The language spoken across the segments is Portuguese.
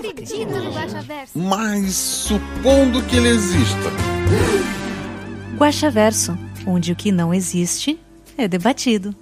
acredito no Guaxaverso. Mas supondo que ele exista. Guaxaverso, onde o que não existe é debatido.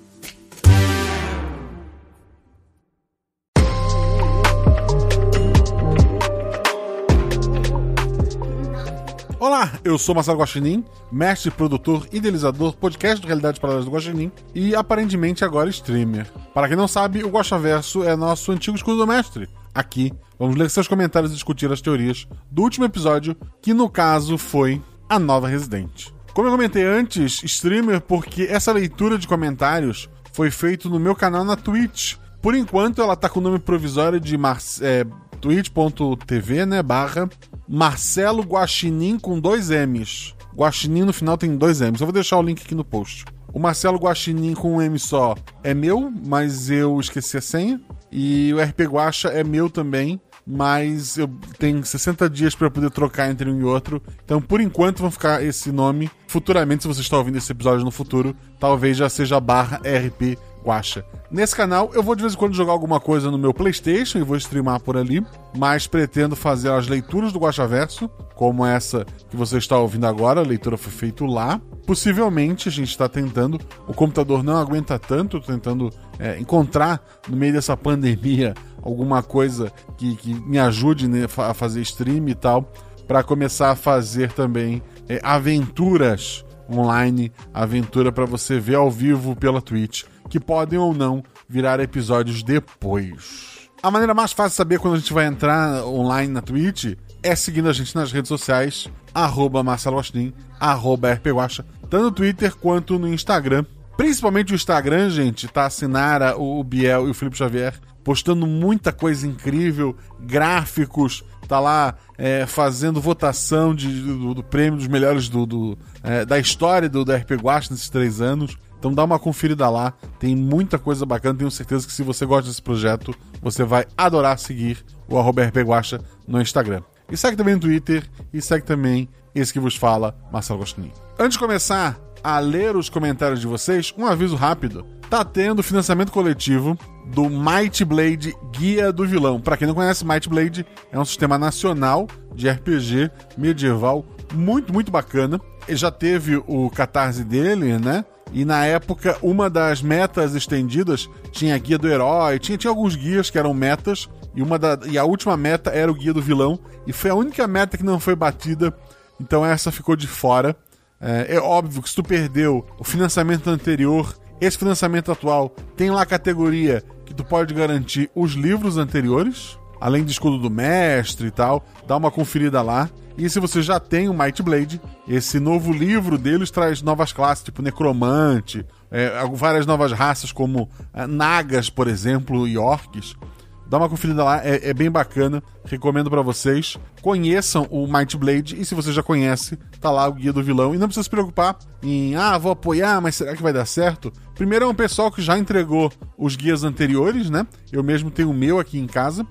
Olá, eu sou Marcelo Guaxinim, mestre, produtor, idealizador, podcast de Realidades Paralelas do Guaxinim e aparentemente agora streamer. Para quem não sabe, o Guaxaverso é nosso antigo escudo do mestre. Aqui, vamos ler seus comentários e discutir as teorias do último episódio, que no caso foi a nova Residente. Como eu comentei antes, streamer porque essa leitura de comentários foi feito no meu canal na Twitch. Por enquanto, ela tá com o nome provisório de é, twitch.tv, né, barra Marcelo Guaxinim com dois M's. Guaxinim no final tem dois M's. Eu vou deixar o link aqui no post. O Marcelo Guaxinim com um M só é meu, mas eu esqueci a senha. E o RP Guaxa é meu também, mas eu tenho 60 dias para poder trocar entre um e outro. Então, por enquanto, vão ficar esse nome. Futuramente, se você está ouvindo esse episódio no futuro, talvez já seja barra RP Guaxa. Nesse canal, eu vou de vez em quando jogar alguma coisa no meu PlayStation e vou streamar por ali, mas pretendo fazer as leituras do Guaxaverso, como essa que você está ouvindo agora, a leitura foi feita lá. Possivelmente a gente está tentando, o computador não aguenta tanto, tentando é, encontrar no meio dessa pandemia alguma coisa que, que me ajude né, a fazer stream e tal, para começar a fazer também é, aventuras online, aventura para você ver ao vivo pela Twitch, que podem ou não virar episódios depois. A maneira mais fácil de saber quando a gente vai entrar online na Twitch é seguindo a gente nas redes sociais, arroba arroba RPGuacha, tanto no Twitter quanto no Instagram. Principalmente o Instagram, gente, tá a Sinara, o Biel e o Felipe Xavier postando muita coisa incrível, gráficos, tá lá é, fazendo votação de, do, do prêmio dos melhores do, do, é, da história do, do RP Guacha nesses três anos. Então dá uma conferida lá, tem muita coisa bacana. Tenho certeza que se você gosta desse projeto, você vai adorar seguir o arroba RP Guacha no Instagram. E segue também no Twitter e segue também esse que vos fala, Marcelo Gostinho. Antes de começar a ler os comentários de vocês, um aviso rápido. Tá tendo financiamento coletivo do Might Blade Guia do Vilão. Para quem não conhece, Might Blade é um sistema nacional de RPG medieval muito, muito bacana. Ele já teve o catarse dele, né? E na época, uma das metas estendidas tinha a guia do herói, tinha, tinha alguns guias que eram metas, e, uma da, e a última meta era o guia do vilão, e foi a única meta que não foi batida, então essa ficou de fora. É, é óbvio que se tu perdeu o financiamento anterior, esse financiamento atual tem lá a categoria que tu pode garantir os livros anteriores, além do escudo do mestre e tal, dá uma conferida lá. E se você já tem o Might Blade, esse novo livro deles traz novas classes, tipo Necromante, é, várias novas raças, como é, Nagas, por exemplo, e Orcs. Dá uma conferida lá, é, é bem bacana. Recomendo para vocês. Conheçam o Might Blade e se você já conhece, tá lá o guia do vilão. E não precisa se preocupar em, ah, vou apoiar, mas será que vai dar certo? Primeiro é um pessoal que já entregou os guias anteriores, né? Eu mesmo tenho o meu aqui em casa.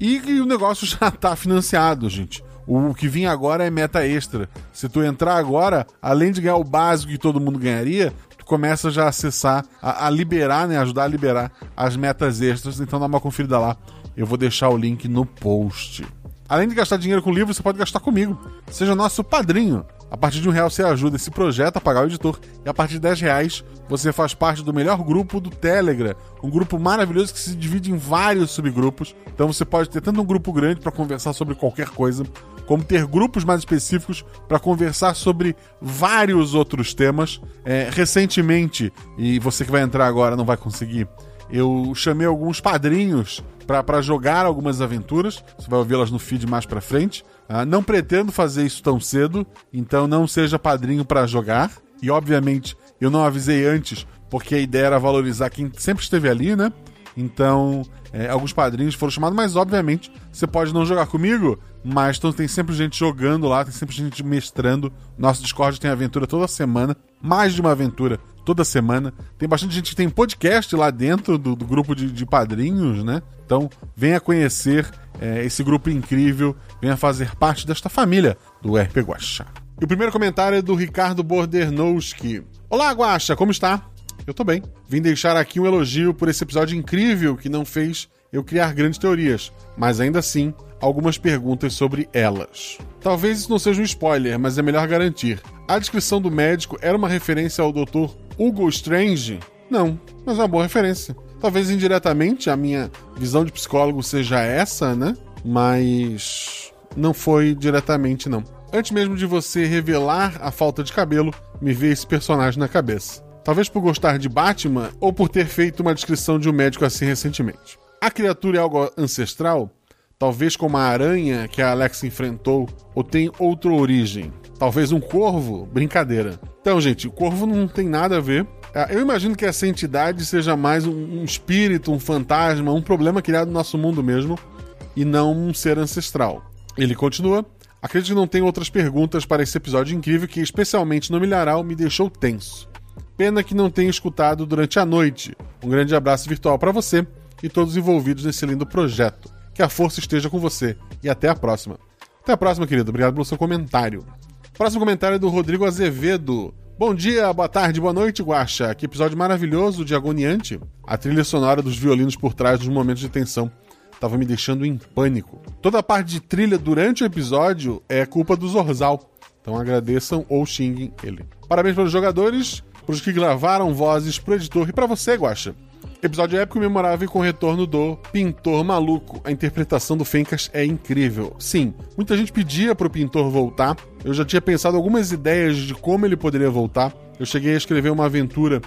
E, e o negócio já tá financiado, gente. O que vinha agora é meta extra. Se tu entrar agora, além de ganhar o básico que todo mundo ganharia, tu começa já a acessar, a, a liberar, né? Ajudar a liberar as metas extras. Então dá uma conferida lá. Eu vou deixar o link no post. Além de gastar dinheiro com livro, você pode gastar comigo. Seja nosso padrinho. A partir de um real você ajuda esse projeto a pagar o editor. E a partir de 10 reais você faz parte do melhor grupo do Telegram. Um grupo maravilhoso que se divide em vários subgrupos. Então você pode ter tanto um grupo grande para conversar sobre qualquer coisa, como ter grupos mais específicos para conversar sobre vários outros temas. É, recentemente, e você que vai entrar agora não vai conseguir, eu chamei alguns padrinhos para jogar algumas aventuras. Você vai ouvi-las no feed mais para frente. Uh, não pretendo fazer isso tão cedo, então não seja padrinho para jogar. E obviamente eu não avisei antes, porque a ideia era valorizar quem sempre esteve ali, né? Então, é, alguns padrinhos foram chamados, mas obviamente você pode não jogar comigo, mas então, tem sempre gente jogando lá, tem sempre gente mestrando. Nosso Discord tem aventura toda semana, mais de uma aventura toda semana. Tem bastante gente que tem podcast lá dentro do, do grupo de, de, padrinhos, né? Então, venha conhecer é, esse grupo incrível, venha fazer parte desta família do RP Guacha. E o primeiro comentário é do Ricardo Bordernowski. Olá, Guacha, como está? Eu tô bem. Vim deixar aqui um elogio por esse episódio incrível que não fez eu criar grandes teorias, mas ainda assim, algumas perguntas sobre elas. Talvez isso não seja um spoiler, mas é melhor garantir. A descrição do médico era uma referência ao Dr. Hugo Strange? Não, mas é uma boa referência. Talvez indiretamente a minha visão de psicólogo seja essa, né? Mas não foi diretamente, não. Antes mesmo de você revelar a falta de cabelo, me veio esse personagem na cabeça. Talvez por gostar de Batman ou por ter feito uma descrição de um médico assim recentemente. A criatura é algo ancestral? Talvez como a aranha que a Alex enfrentou, ou tem outra origem? Talvez um corvo? Brincadeira. Então, gente, o corvo não tem nada a ver. É, eu imagino que essa entidade seja mais um espírito, um fantasma, um problema criado no nosso mundo mesmo, e não um ser ancestral. Ele continua. Acredito que não tem outras perguntas para esse episódio incrível que, especialmente no milharal, me deixou tenso. Pena que não tenha escutado durante a noite. Um grande abraço virtual para você e todos os envolvidos nesse lindo projeto. Que a força esteja com você e até a próxima. Até a próxima, querido. Obrigado pelo seu comentário. Próximo comentário é do Rodrigo Azevedo. Bom dia, boa tarde, boa noite, Guaxa. Que episódio maravilhoso de Agoniante. A trilha sonora dos violinos por trás dos momentos de tensão estava me deixando em pânico. Toda a parte de trilha durante o episódio é culpa do Zorzal. Então agradeçam ou xinguem ele. Parabéns para os jogadores, para os que gravaram vozes pro editor e para você, Guaxa. Episódio épico e memorável com o retorno do Pintor Maluco. A interpretação do Fencas é incrível. Sim, muita gente pedia pro Pintor voltar. Eu já tinha pensado algumas ideias de como ele poderia voltar. Eu cheguei a escrever uma aventura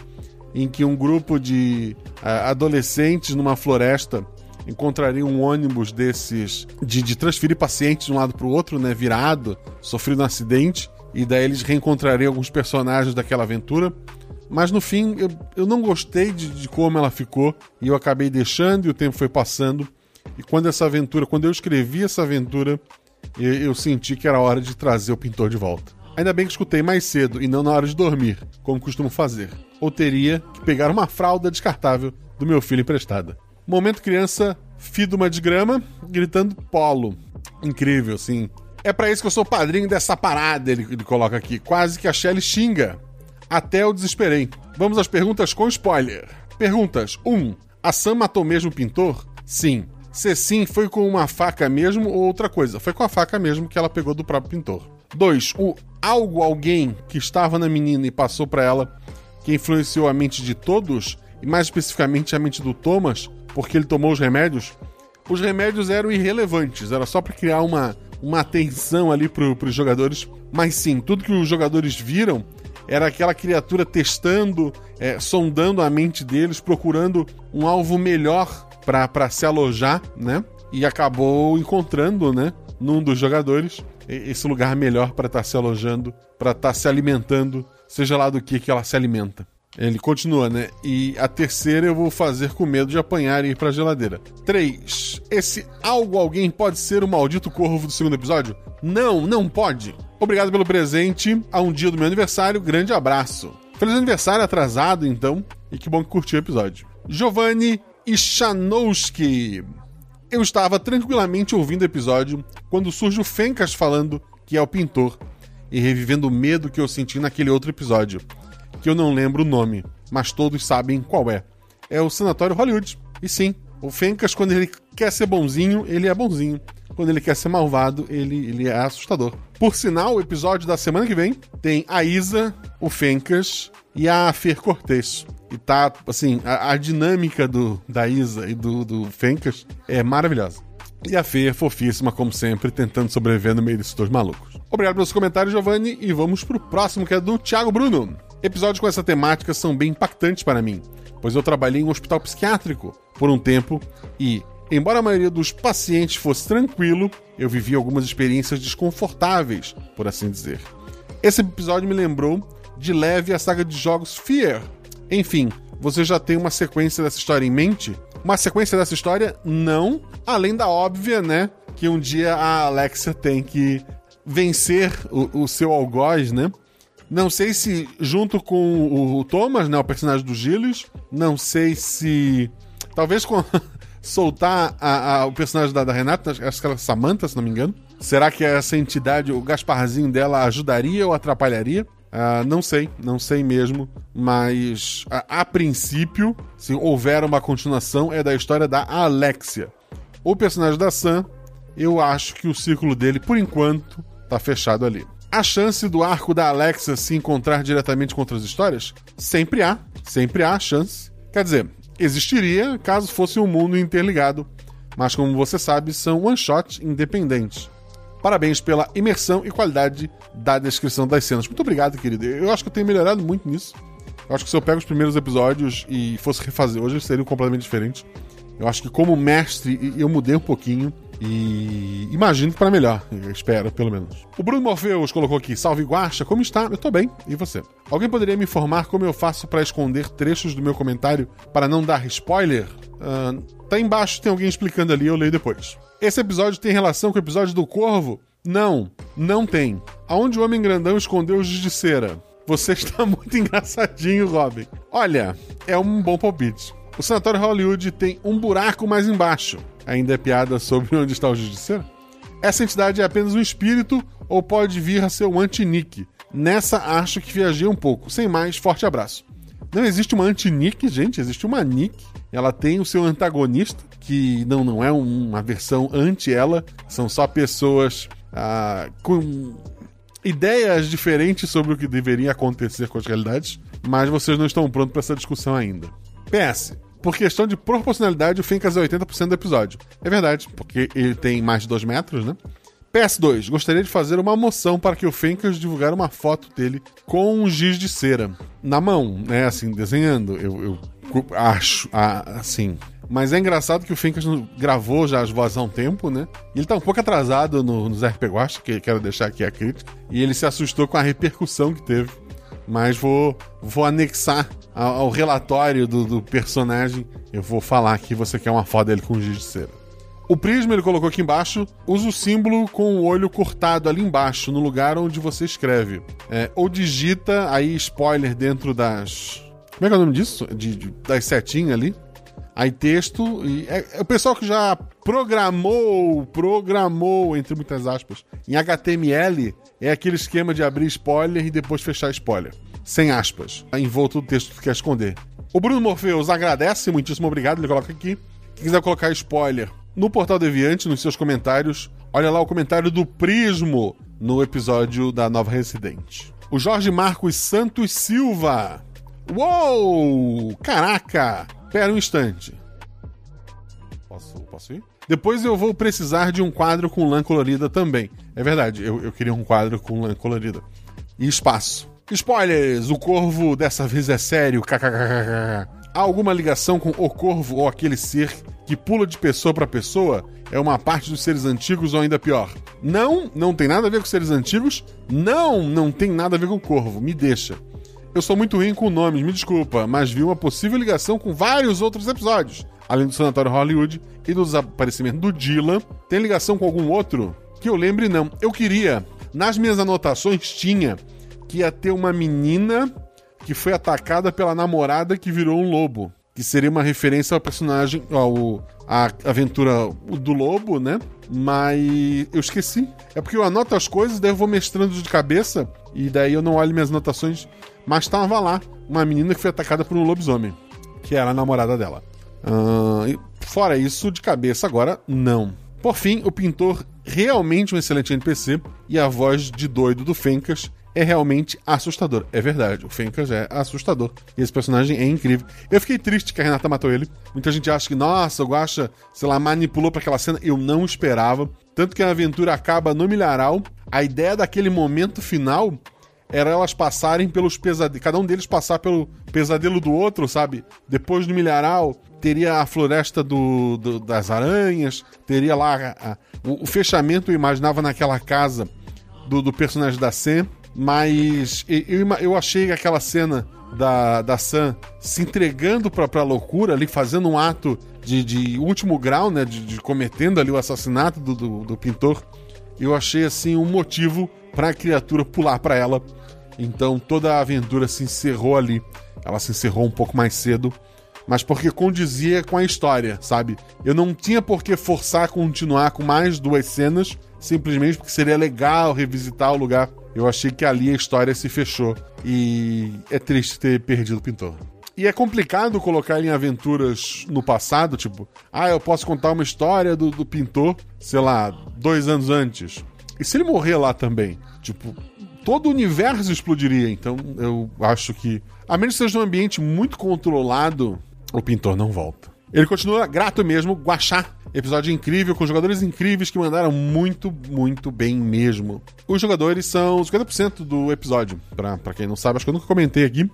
em que um grupo de uh, adolescentes numa floresta encontraria um ônibus desses de, de transferir pacientes de um lado para o outro, né, virado, sofrendo um acidente, e daí eles reencontrariam alguns personagens daquela aventura. Mas no fim, eu, eu não gostei de, de como ela ficou e eu acabei deixando e o tempo foi passando. E quando essa aventura, quando eu escrevi essa aventura, eu, eu senti que era hora de trazer o pintor de volta. Ainda bem que escutei mais cedo e não na hora de dormir, como costumo fazer. Ou teria que pegar uma fralda descartável do meu filho emprestada. Momento criança, fiduma de grama, gritando polo. Incrível, assim. É para isso que eu sou padrinho dessa parada, ele, ele coloca aqui. Quase que a Shelly xinga. Até eu desesperei. Vamos às perguntas com spoiler. Perguntas 1. Um, a Sam matou mesmo o pintor? Sim. Se sim, foi com uma faca mesmo ou outra coisa? Foi com a faca mesmo que ela pegou do próprio pintor. 2. O algo, alguém que estava na menina e passou para ela que influenciou a mente de todos, e mais especificamente a mente do Thomas, porque ele tomou os remédios? Os remédios eram irrelevantes, era só para criar uma, uma atenção ali para os jogadores. Mas sim, tudo que os jogadores viram era aquela criatura testando, é, sondando a mente deles, procurando um alvo melhor para se alojar, né? E acabou encontrando, né, num dos jogadores, esse lugar melhor para estar tá se alojando, para estar tá se alimentando, seja lá do que que ela se alimenta. Ele continua, né? E a terceira eu vou fazer com medo de apanhar e ir pra geladeira. 3. Esse algo alguém pode ser o maldito corvo do segundo episódio? Não, não pode. Obrigado pelo presente a um dia do meu aniversário. Grande abraço. Feliz aniversário atrasado, então. E que bom que curtiu o episódio. Giovanni Ichanowski. Eu estava tranquilamente ouvindo o episódio quando surge o Fencas falando que é o pintor e revivendo o medo que eu senti naquele outro episódio, que eu não lembro o nome, mas todos sabem qual é. É o Sanatório Hollywood. E sim, o Fencas, quando ele quer ser bonzinho, ele é bonzinho. Quando ele quer ser malvado, ele, ele é assustador. Por sinal, o episódio da semana que vem tem a Isa, o Fencas e a Fer Cortez. E tá, assim, a, a dinâmica do, da Isa e do, do Fencas é maravilhosa. E a Fer, fofíssima, como sempre, tentando sobreviver no meio desses dois malucos. Obrigado pelos comentários, Giovanni, e vamos pro próximo, que é do Thiago Bruno. Episódios com essa temática são bem impactantes para mim, pois eu trabalhei em um hospital psiquiátrico por um tempo e, embora a maioria dos pacientes fosse tranquilo, eu vivi algumas experiências desconfortáveis, por assim dizer. Esse episódio me lembrou de leve a saga de jogos Fear. Enfim, você já tem uma sequência dessa história em mente? Uma sequência dessa história? Não. Além da óbvia, né? Que um dia a Alexia tem que vencer o, o seu algoz, né? Não sei se junto com o Thomas, né? O personagem do Gilles. Não sei se. Talvez com. soltar a, a, o personagem da, da, Renata, acho que era Samantha, se não me engano. Será que essa entidade, o Gasparzinho dela, ajudaria ou atrapalharia? Uh, não sei, não sei mesmo, mas a, a, princípio, se houver uma continuação, é da história da Alexia. O personagem da Sam, eu acho que o círculo dele, por enquanto, tá fechado ali. A chance do arco da Alexia se encontrar diretamente com outras histórias? Sempre há, sempre há chance. Quer dizer, existiria caso fosse um mundo interligado, mas como você sabe, são one-shot independentes. Parabéns pela imersão e qualidade da descrição das cenas. Muito obrigado, querido. Eu acho que eu tenho melhorado muito nisso. Eu acho que se eu pego os primeiros episódios e fosse refazer hoje, seriam completamente diferentes. Eu acho que como mestre eu mudei um pouquinho e imagino que para melhor, espero pelo menos. O Bruno Morpheus colocou aqui: Salve Guacha, como está? Eu tô bem, e você? Alguém poderia me informar como eu faço para esconder trechos do meu comentário para não dar spoiler? Uh, tá embaixo, tem alguém explicando ali, eu leio depois. Esse episódio tem relação com o episódio do Corvo? Não, não tem. Aonde o Homem Grandão escondeu o giz de cera? Você está muito engraçadinho, Robin. Olha, é um bom palpite. O Sanatório Hollywood tem um buraco mais embaixo. Ainda é piada sobre onde está o cera? Essa entidade é apenas um espírito ou pode vir a ser um anti-Nick? Nessa acho que viajei um pouco. Sem mais, forte abraço. Não existe uma anti-Nick, gente, existe uma Nick. Ela tem o seu antagonista, que não, não é uma versão anti ela, são só pessoas ah, com ideias diferentes sobre o que deveria acontecer com as realidades, mas vocês não estão prontos para essa discussão ainda. PS. Por questão de proporcionalidade, o Fencas é 80% do episódio. É verdade, porque ele tem mais de 2 metros, né? PS2, gostaria de fazer uma moção para que o Fencas divulgar uma foto dele com um giz de cera na mão, né? Assim, desenhando. Eu, eu acho, assim. Mas é engraçado que o Fencas gravou já as vozes há um tempo, né? Ele tá um pouco atrasado no, nos RP Guacha, que quero deixar aqui a crítica. E ele se assustou com a repercussão que teve. Mas vou, vou anexar ao, ao relatório do, do, personagem. Eu vou falar que você quer uma foto dele com giz de cera. O Prisma ele colocou aqui embaixo. Usa o símbolo com o olho cortado ali embaixo, no lugar onde você escreve. É, ou digita aí spoiler dentro das. Como é que é o nome disso? De, de das setinhas ali. Aí texto. E é, é, o pessoal que já programou, programou, entre muitas aspas, em HTML, é aquele esquema de abrir spoiler e depois fechar spoiler. Sem aspas. Envolto do texto que quer esconder. O Bruno Morpheus agradece, muitíssimo obrigado, ele coloca aqui. Quem quiser colocar spoiler no Portal Deviante, nos seus comentários, olha lá o comentário do Prismo no episódio da Nova Residente. O Jorge Marcos Santos Silva. Uou! Caraca! Pera um instante. Posso, posso ir? Depois eu vou precisar de um quadro com lã colorida também. É verdade, eu, eu queria um quadro com lã colorida. E espaço. Spoilers! O corvo dessa vez é sério. Há alguma ligação com o corvo ou aquele ser que pula de pessoa para pessoa? É uma parte dos seres antigos ou ainda pior? Não, não tem nada a ver com seres antigos. Não, não tem nada a ver com o corvo. Me deixa. Eu sou muito ruim com nomes, me desculpa, mas vi uma possível ligação com vários outros episódios. Além do Sanatório Hollywood e do desaparecimento do Dylan, tem ligação com algum outro? Que eu lembre, não. Eu queria. Nas minhas anotações tinha que ia ter uma menina que foi atacada pela namorada que virou um lobo. Que seria uma referência ao personagem, ao a aventura do lobo, né? Mas eu esqueci. É porque eu anoto as coisas, daí eu vou mestrando de cabeça, e daí eu não olho minhas anotações. Mas estava lá uma menina que foi atacada por um lobisomem, que era a namorada dela. Uh, fora isso, de cabeça agora, não. Por fim, o pintor realmente um excelente NPC e a voz de doido do Fencas é realmente assustador. É verdade, o Fencas é assustador. E esse personagem é incrível. Eu fiquei triste que a Renata matou ele. Muita gente acha que, nossa, o Guacha, sei lá, manipulou para aquela cena. Eu não esperava. Tanto que a aventura acaba no milharal. A ideia daquele momento final era elas passarem pelos pesadelos. Cada um deles passar pelo pesadelo do outro, sabe? Depois do milharal, teria a floresta do, do das aranhas, teria lá. A, a, o, o, fechamento eu imaginava naquela casa do, do personagem da Sam. Mas eu, eu achei aquela cena da, da Sam se entregando pra, pra loucura ali, fazendo um ato de, de último grau, né? De, de cometendo ali o assassinato do, do, do pintor, eu achei assim um motivo para a criatura pular para ela. Então toda a aventura se encerrou ali. Ela se encerrou um pouco mais cedo, mas porque condizia com a história, sabe? Eu não tinha por que forçar a continuar com mais duas cenas, simplesmente porque seria legal revisitar o lugar. Eu achei que ali a história se fechou e é triste ter perdido o pintor. E é complicado colocar em aventuras no passado, tipo, ah, eu posso contar uma história do, do pintor, sei lá, dois anos antes. E se ele morrer lá também? Tipo, todo o universo explodiria. Então eu acho que, a menos que seja um ambiente muito controlado, o pintor não volta. Ele continua grato mesmo, Guachá. Episódio incrível, com jogadores incríveis que mandaram muito, muito bem mesmo. Os jogadores são 50% do episódio. Pra, pra quem não sabe, acho que eu nunca comentei aqui.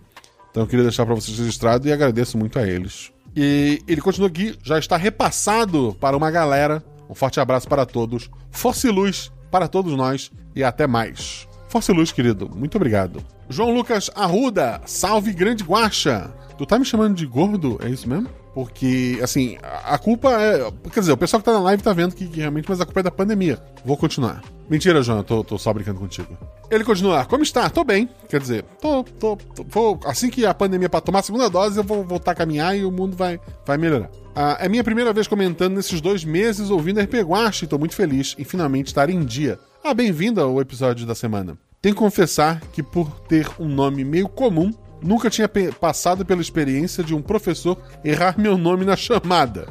Então eu queria deixar para vocês registrado e agradeço muito a eles. E ele continua aqui, já está repassado para uma galera. Um forte abraço para todos. Força e luz para todos nós e até mais. Força e luz, querido. Muito obrigado. João Lucas Arruda, salve grande guacha. Tu tá me chamando de gordo? É isso mesmo? Porque, assim, a culpa é. Quer dizer, o pessoal que tá na live tá vendo que, que realmente, mas a culpa é da pandemia. Vou continuar. Mentira, João, eu tô, tô só brincando contigo. Ele continua, como está? Tô bem. Quer dizer, tô, tô, tô, vou, assim que a pandemia para tomar a segunda dose, eu vou voltar a caminhar e o mundo vai, vai melhorar. Ah, é minha primeira vez comentando nesses dois meses ouvindo RP Guache e tô muito feliz em finalmente estar em dia. Ah, bem-vindo ao episódio da semana. Tenho que confessar que por ter um nome meio comum, nunca tinha passado pela experiência de um professor errar meu nome na chamada.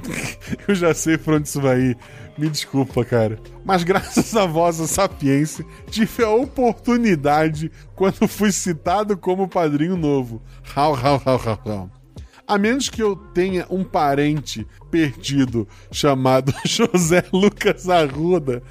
eu já sei pra onde isso vai ir. Me desculpa, cara. Mas graças à vossa sapiência, tive a oportunidade quando fui citado como padrinho novo. Hau, hau, hau, hau, hau. A menos que eu tenha um parente perdido chamado José Lucas Arruda.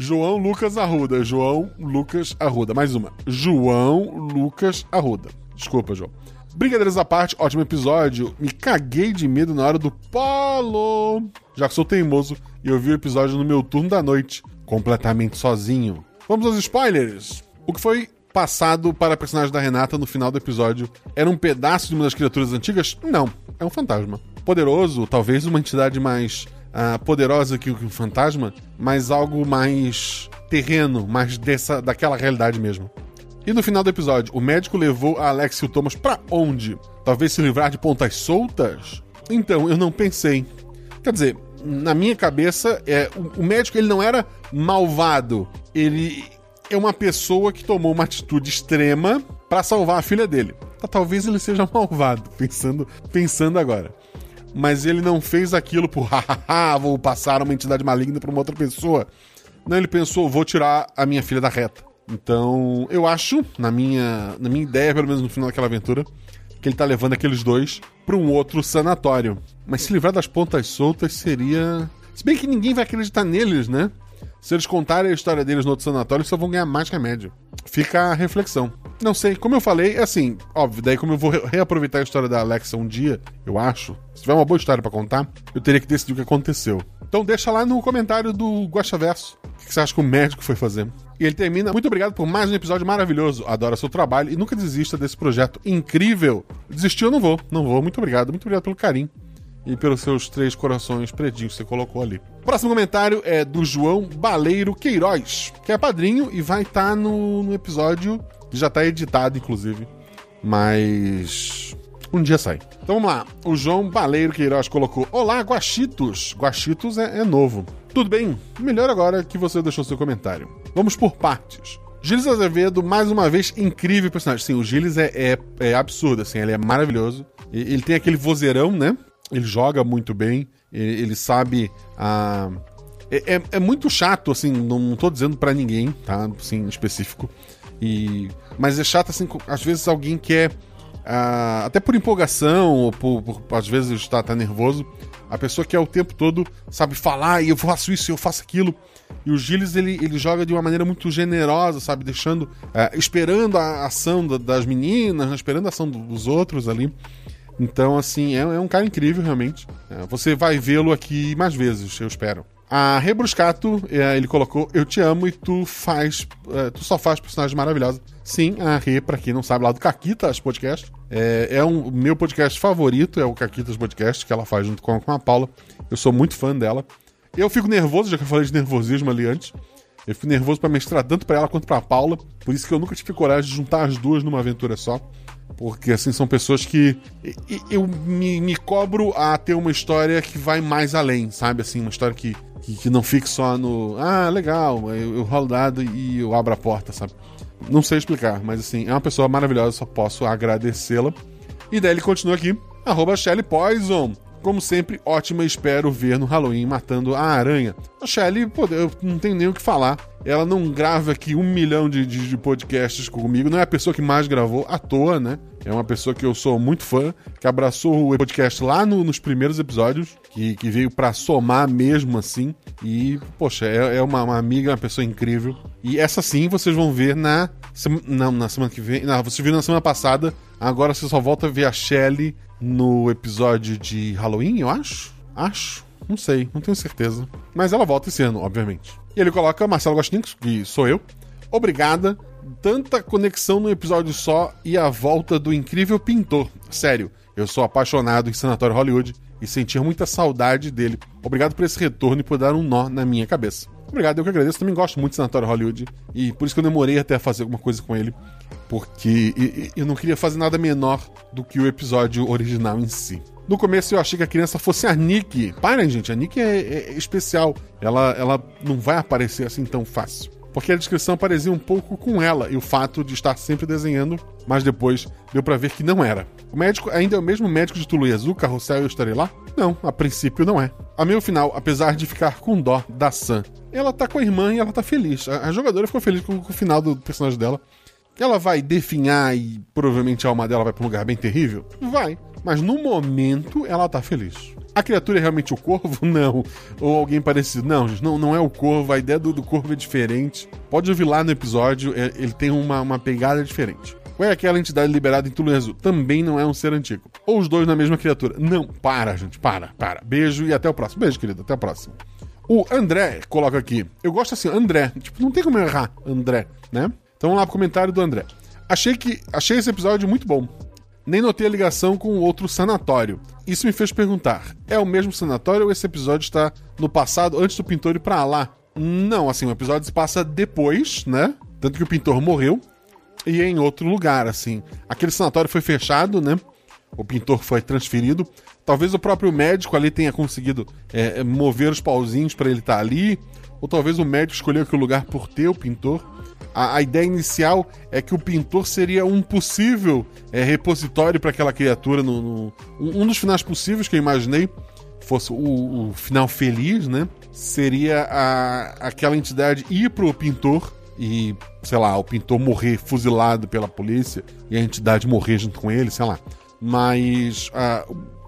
João Lucas Arruda. João Lucas Arruda. Mais uma. João Lucas Arruda. Desculpa, João. Brincadeiras à parte, ótimo episódio. Me caguei de medo na hora do polo. Já que sou teimoso e eu vi o episódio no meu turno da noite, completamente sozinho. Vamos aos spoilers. O que foi passado para a personagem da Renata no final do episódio era um pedaço de uma das criaturas antigas? Não, é um fantasma. Poderoso, talvez uma entidade mais uh, poderosa que o fantasma, mas algo mais terreno, mais dessa, daquela realidade mesmo. E no final do episódio, o médico levou a Alex e o Thomas para onde? Talvez se livrar de pontas soltas? Então, eu não pensei. Quer dizer, na minha cabeça, é, o, o médico ele não era malvado. Ele é uma pessoa que tomou uma atitude extrema para salvar a filha dele. Tá, talvez ele seja malvado, pensando, pensando agora. Mas ele não fez aquilo por hahaha, vou passar uma entidade maligna para uma outra pessoa. Não, ele pensou, vou tirar a minha filha da reta. Então, eu acho, na minha, na minha ideia, pelo menos no final daquela aventura, que ele tá levando aqueles dois para um outro sanatório. Mas se livrar das pontas soltas seria. Se bem que ninguém vai acreditar neles, né? Se eles contarem a história deles no outro sanatório, só vão ganhar mais remédio. Fica a reflexão. Não sei, como eu falei, é assim, óbvio, daí como eu vou reaproveitar a história da Alexa um dia, eu acho, se tiver uma boa história para contar, eu teria que decidir o que aconteceu. Então deixa lá no comentário do Guaxaverso o que você acha que o médico foi fazer. E ele termina: Muito obrigado por mais um episódio maravilhoso. Adoro seu trabalho e nunca desista desse projeto incrível. Desistir eu não vou, não vou. Muito obrigado, muito obrigado pelo carinho e pelos seus três corações pretinhos que você colocou ali. Próximo comentário é do João Baleiro Queiroz, que é padrinho e vai estar tá no, no, episódio já está editado, inclusive. Mas. Um dia sai. Então vamos lá. O João Baleiro Queiroz colocou: Olá, Guachitos. Guachitos é, é novo. Tudo bem? Melhor agora que você deixou seu comentário. Vamos por partes. Gilles Azevedo, mais uma vez, incrível personagem. Sim, o Gilles é, é, é absurdo, assim, ele é maravilhoso. Ele tem aquele vozeirão, né? Ele joga muito bem, ele, sabe a. É, é, é, muito chato, assim, não tô dizendo para ninguém, tá? Assim, específico. E... Mas é chato, assim, às vezes alguém quer. Uh, até por empolgação, ou por, por às vezes está tá nervoso, a pessoa quer o tempo todo, sabe, falar e eu faço isso, eu faço aquilo. E o Gilles ele, ele joga de uma maneira muito generosa, sabe, deixando, uh, esperando a ação da, das meninas, esperando a ação dos outros ali. Então, assim, é, é um cara incrível, realmente. É, você vai vê-lo aqui mais vezes, eu espero. A Rebruscato, é, ele colocou Eu te amo e tu faz. É, tu só faz personagens maravilhosos. Sim, a Re, pra quem não sabe, lá do Caquitas podcast. É, é um meu podcast favorito, é o Caquitas Podcast, que ela faz junto com, com a Paula. Eu sou muito fã dela. Eu fico nervoso, já que eu falei de nervosismo ali antes. Eu fico nervoso para mestrar tanto para ela quanto para Paula, por isso que eu nunca tive coragem de juntar as duas numa aventura só. Porque, assim, são pessoas que eu me, me cobro a ter uma história que vai mais além, sabe? Assim, uma história que, que, que não fique só no. Ah, legal, eu, eu rolo dado e eu abro a porta, sabe? Não sei explicar, mas assim, é uma pessoa maravilhosa, só posso agradecê-la. E daí ele continua aqui, arroba Shelly Poison. Como sempre, ótima, espero ver no Halloween matando a aranha. A Shelly, pô, eu não tenho nem o que falar. Ela não grava aqui um milhão de, de, de, podcasts comigo, não é a pessoa que mais gravou à toa, né? É uma pessoa que eu sou muito fã, que abraçou o podcast lá no, nos primeiros episódios, que, que veio para somar mesmo assim. E, poxa, é, é uma, uma, amiga, uma pessoa incrível. E essa sim vocês vão ver na. Não, na semana que vem. Não, vocês viram na semana passada. Agora você só volta a ver a Shelly no episódio de Halloween, eu acho. Acho. Não sei, não tenho certeza. Mas ela volta esse ano, obviamente. E ele coloca Marcelo Gostinho, que sou eu. Obrigada. Tanta conexão num episódio só e a volta do incrível pintor. Sério, eu sou apaixonado em Sanatório Hollywood e sentir muita saudade dele. Obrigado por esse retorno e por dar um nó na minha cabeça. Obrigado, eu que agradeço. Também gosto muito de Sanatório Hollywood e por isso que eu demorei até fazer alguma coisa com ele porque eu não queria fazer nada menor do que o episódio original em si. No começo eu achei que a criança fosse a Nick. Parem, gente, a Nick é, é, especial. Ela, ela não vai aparecer assim tão fácil. Porque a descrição parecia um pouco com ela e o fato de estar sempre desenhando, mas depois deu para ver que não era. O médico ainda é o mesmo médico de Tulu Azul, Carrossel e? Não, a princípio não é. A meu final, apesar de ficar com dó da Sam, ela tá com a irmã e ela tá feliz. A, a jogadora ficou feliz com, com o final do personagem dela. Ela vai definhar e provavelmente a alma dela vai para um lugar bem terrível? Vai. Mas no momento ela tá feliz. A criatura é realmente o corvo? Não. Ou alguém parecido? Não, não, não é o corvo. A ideia do, do corvo é diferente. Pode ouvir lá no episódio, é, ele tem uma, uma pegada diferente. Qual é aquela entidade liberada em Tuluezu? Também não é um ser antigo. Ou os dois na mesma criatura. Não, para, gente, para, para. Beijo e até o próximo. Beijo, querido, até o próximo. O André coloca aqui. Eu gosto assim, André. Tipo, não tem como errar, André, né? Então vamos lá pro comentário do André. Achei que achei esse episódio muito bom. Nem notei a ligação com outro sanatório. Isso me fez perguntar: é o mesmo sanatório ou esse episódio está no passado, antes do pintor ir pra lá? Não, assim, o episódio se passa depois, né? Tanto que o pintor morreu e é em outro lugar, assim. Aquele sanatório foi fechado, né? O pintor foi transferido. Talvez o próprio médico ali tenha conseguido é, mover os pauzinhos para ele estar tá ali. Ou talvez o médico escolheu aquele lugar por ter o pintor. A, a ideia inicial é que o pintor seria um possível é, repositório para aquela criatura. No, no, um dos finais possíveis que eu imaginei fosse o, o final feliz, né? Seria a, aquela entidade ir pro pintor e, sei lá, o pintor morrer fuzilado pela polícia e a entidade morrer junto com ele, sei lá. Mas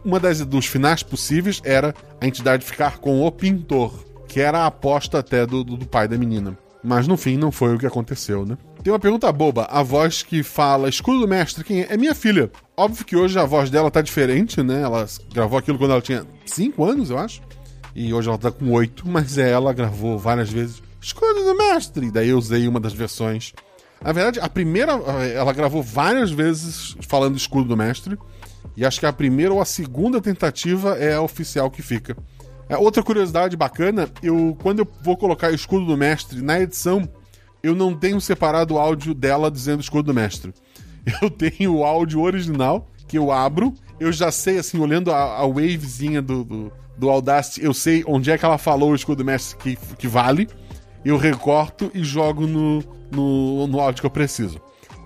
uma das dos finais possíveis era a entidade ficar com o pintor, que era a aposta até do, do pai da menina. Mas no fim não foi o que aconteceu, né? Tem uma pergunta boba. A voz que fala escudo do mestre, quem é? É minha filha. Óbvio que hoje a voz dela tá diferente, né? Ela gravou aquilo quando ela tinha 5 anos, eu acho. E hoje ela tá com 8, mas é, ela gravou várias vezes escudo do mestre. E daí eu usei uma das versões. Na verdade, a primeira, ela gravou várias vezes falando escudo do mestre. E acho que a primeira ou a segunda tentativa é a oficial que fica. É, outra curiosidade bacana, eu quando eu vou colocar escudo do mestre na edição, eu não tenho separado o áudio dela dizendo escudo do mestre. Eu tenho o áudio original, que eu abro, eu já sei, assim, olhando a, a wavezinha do, do, do, Audacity, eu sei onde é que ela falou o escudo do mestre que, que vale, eu recorto e jogo no, no, no áudio que eu preciso.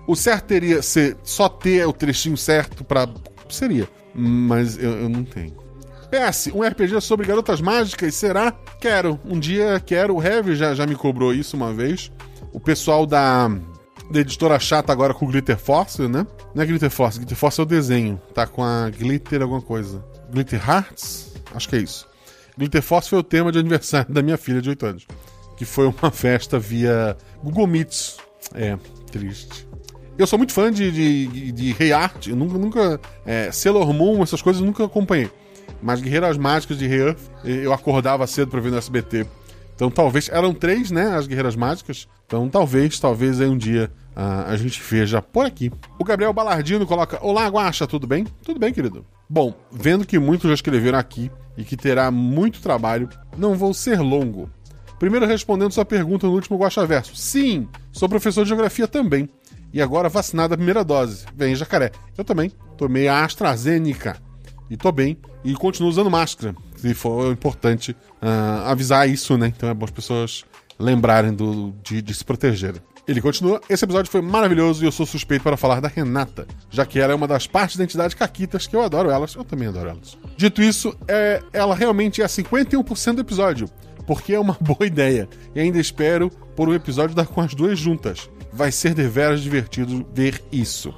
O certo teria ser só ter o trechinho certo para Seria, mas eu, eu não tenho. PS, um RPG sobre garotas mágicas, será? Quero. Um dia quero. O Heavy já, já me cobrou isso uma vez. O pessoal da, da editora chata agora com Glitter Force, né? Não é Glitter Force, Glitter Force é o desenho. Tá com a Glitter alguma coisa. Glitter Hearts? Acho que é isso. Glitter Force foi o tema de aniversário da minha filha de 8 anos. Que foi uma festa via Google Meets. É, triste. Eu sou muito fã de, de, de Rei Art. Eu nunca, nunca é, Sailor Moon, essas coisas eu nunca acompanhei. Mas Guerreiras Mágicas de Rei eu acordava cedo para ver no SBT. Então talvez. Eram três, né? As Guerreiras Mágicas. Então talvez, talvez aí um dia ah, a gente veja por aqui. O Gabriel Balardino coloca: Olá, Guaxa, tudo bem? Tudo bem, querido. Bom, vendo que muitos já escreveram aqui e que terá muito trabalho, não vou ser longo. Primeiro respondendo sua pergunta no último Guaxa Verso. Sim, sou professor de geografia também. E agora vacinado a primeira dose. Vem jacaré. Eu também. Tomei a AstraZeneca. E tô bem. E continuo usando máscara. Se for importante uh, avisar isso, né? Então é bom as pessoas lembrarem do, de, de se protegerem. Ele continua: Esse episódio foi maravilhoso e eu sou suspeito para falar da Renata, já que ela é uma das partes da entidade Caquitas que eu adoro elas, eu também adoro elas. Dito isso, é, ela realmente é 51% do episódio, porque é uma boa ideia, e ainda espero por um episódio dar com as duas juntas. Vai ser deveras divertido ver isso.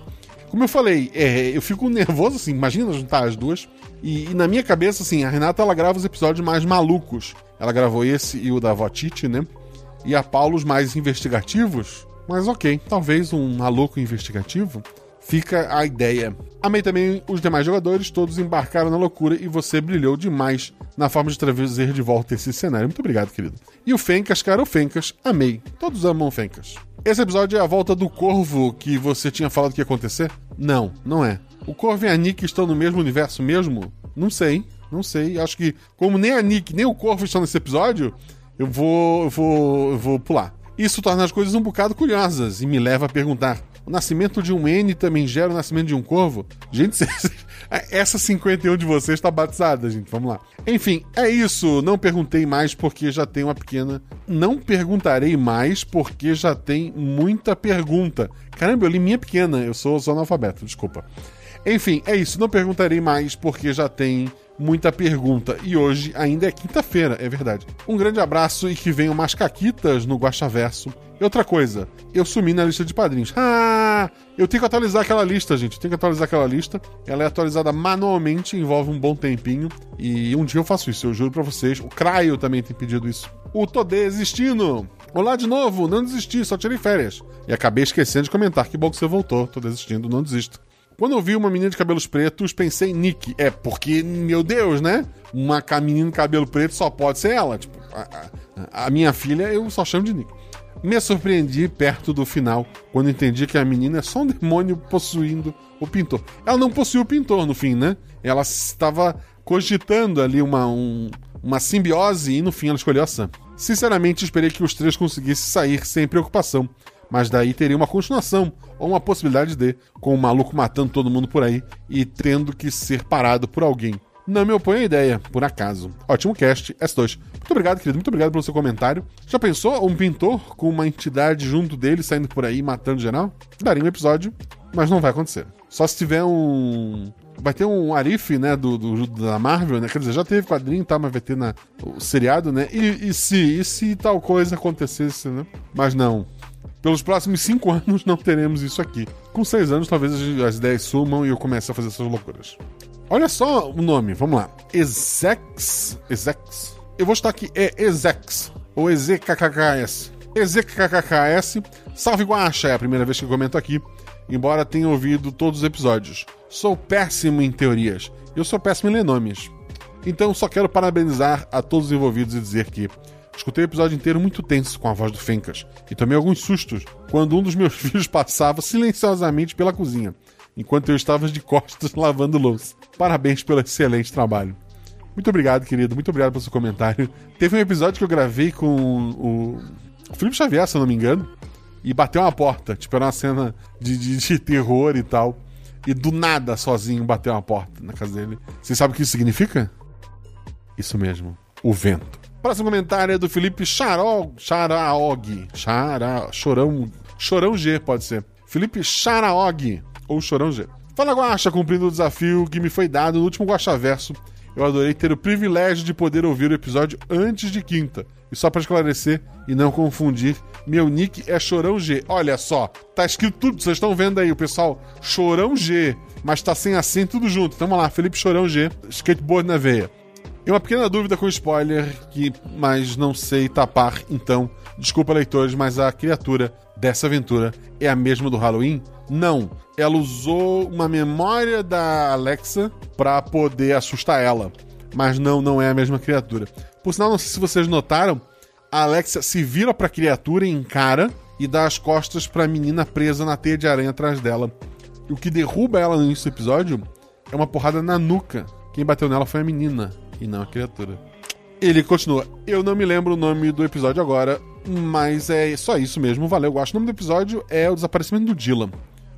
Como eu falei, é, eu fico nervoso, assim, imagina juntar as duas. E, e, na minha cabeça, assim, a Renata ela grava os episódios mais malucos. Ela gravou esse e o da Votite, né? e a Paulo os mais investigativos. Mas ok, talvez um maluco investigativo. Fica a ideia. Amei também os demais jogadores, todos embarcaram na loucura e você brilhou demais na forma de trazer de volta esse cenário. Muito obrigado, querido. E o Fencas, cara, o Fencas, amei. Todos amam o Fencas. Esse episódio é a volta do Corvo que você tinha falado que ia acontecer? Não, não é. O Corvo e a Nick estão no mesmo universo mesmo? Não sei, não sei. Acho que, como nem a Nick nem o Corvo estão nesse episódio, eu vou, eu vou, eu vou pular. Isso torna as coisas um bocado curiosas e me leva a perguntar: o nascimento de um N também gera o nascimento de um corvo? Gente, essa 51 de vocês está batizada, gente. Vamos lá. Enfim, é isso. Não perguntei mais porque já tem uma pequena. Não perguntarei mais porque já tem muita pergunta. Caramba, eu li minha pequena. Eu sou, sou analfabeto, desculpa. Enfim, é isso. Não perguntarei mais porque já tem muita pergunta. E hoje ainda é quinta-feira, é verdade. Um grande abraço e que venham mais caquitas no Guaxaverso. E outra coisa, eu sumi na lista de padrinhos. Ah! Eu tenho que atualizar aquela lista, gente. Eu tenho que atualizar aquela lista. Ela é atualizada manualmente, envolve um bom tempinho. E um dia eu faço isso, eu juro pra vocês. O Craio também tem pedido isso. O Tô Desistindo. Olá de novo, não desisti, só tirei férias. E acabei esquecendo de comentar. Que bom que você voltou. Tô desistindo, não desisto. Quando eu vi uma menina de cabelos pretos, pensei em Nick. É, porque, meu Deus, né? Uma menina de cabelo preto só pode ser ela. Tipo, a, a, a minha filha eu só chamo de Nick. Me surpreendi perto do final, quando entendi que a menina é só um demônio possuindo o pintor. Ela não possuiu o pintor no fim, né? Ela estava cogitando ali uma, um, uma simbiose e no fim ela escolheu a Sam. Sinceramente, esperei que os três conseguissem sair sem preocupação mas daí teria uma continuação, ou uma possibilidade de, com o maluco matando todo mundo por aí e tendo que ser parado por alguém. Não me oponho à ideia, por acaso. Ótimo cast, S2. Muito obrigado, querido. Muito obrigado pelo seu comentário. Já pensou um pintor com uma entidade junto dele saindo por aí matando geral? Daria um episódio, mas não vai acontecer. Só se tiver um. Vai ter um Arif, né, do, do, da Marvel, né? Quer dizer, já teve quadrinho, tá? Mas vai ter na, o seriado, né? E, e se, e se tal coisa acontecesse, né? Mas não. Pelos próximos cinco anos não teremos isso aqui. Com seis anos, talvez as ideias sumam e eu comece a fazer essas loucuras. Olha só o nome, vamos lá. Ezex. Ezex. Eu vou estar aqui, é Ezex. Ou EZKKKS. EZKKKS. Salve Guacha, é a primeira vez que eu comento aqui, embora tenha ouvido todos os episódios. Sou péssimo em teorias. Eu sou péssimo em ler nomes. Então só quero parabenizar a todos os envolvidos e dizer que Escutei o episódio inteiro muito tenso com a voz do Fencas e tomei alguns sustos quando um dos meus filhos passava silenciosamente pela cozinha, enquanto eu estava de costas lavando louça. Parabéns pelo excelente trabalho. Muito obrigado, querido. Muito obrigado pelo seu comentário. Teve um episódio que eu gravei com o, Felipe Xavier, se eu não me engano, e bateu uma porta. Tipo, era uma cena de, de, de terror e tal. E do nada, sozinho, bateu uma porta na casa dele. Você sabe o que isso significa? Isso mesmo. O vento. Próximo comentário é do Felipe Charog, Charaog. Chara, chorão, chorão G, pode ser. Felipe Charaog, ou Chorão G. Fala Guaxa, cumprindo o desafio que me foi dado no último Guaxa Verso. Eu adorei ter o privilégio de poder ouvir o episódio antes de quinta. E só para esclarecer e não confundir, meu nick é Chorão G. Olha só, tá escrito tudo, vocês estão vendo aí, o pessoal, Chorão G, mas tá sem acento tudo junto. Então vamos lá, Felipe Chorão G, skateboard na veia. E uma pequena dúvida com spoiler, que mas não sei tapar, então, desculpa leitores, mas a criatura dessa aventura é a mesma do Halloween? Não. Ela usou uma memória da Alexa para poder assustar ela. Mas não, não é a mesma criatura. Por sinal, não sei se vocês notaram, a Alexa se vira pra criatura e encara, e dá as costas pra menina presa na teia de aranha atrás dela. O que derruba ela no início do episódio é uma porrada na nuca. Quem bateu nela foi a menina e não a criatura. Ele continua. Eu não me lembro o nome do episódio agora, mas é só isso mesmo. Valeu, gosto. O nome do episódio é O Desaparecimento do Dylan.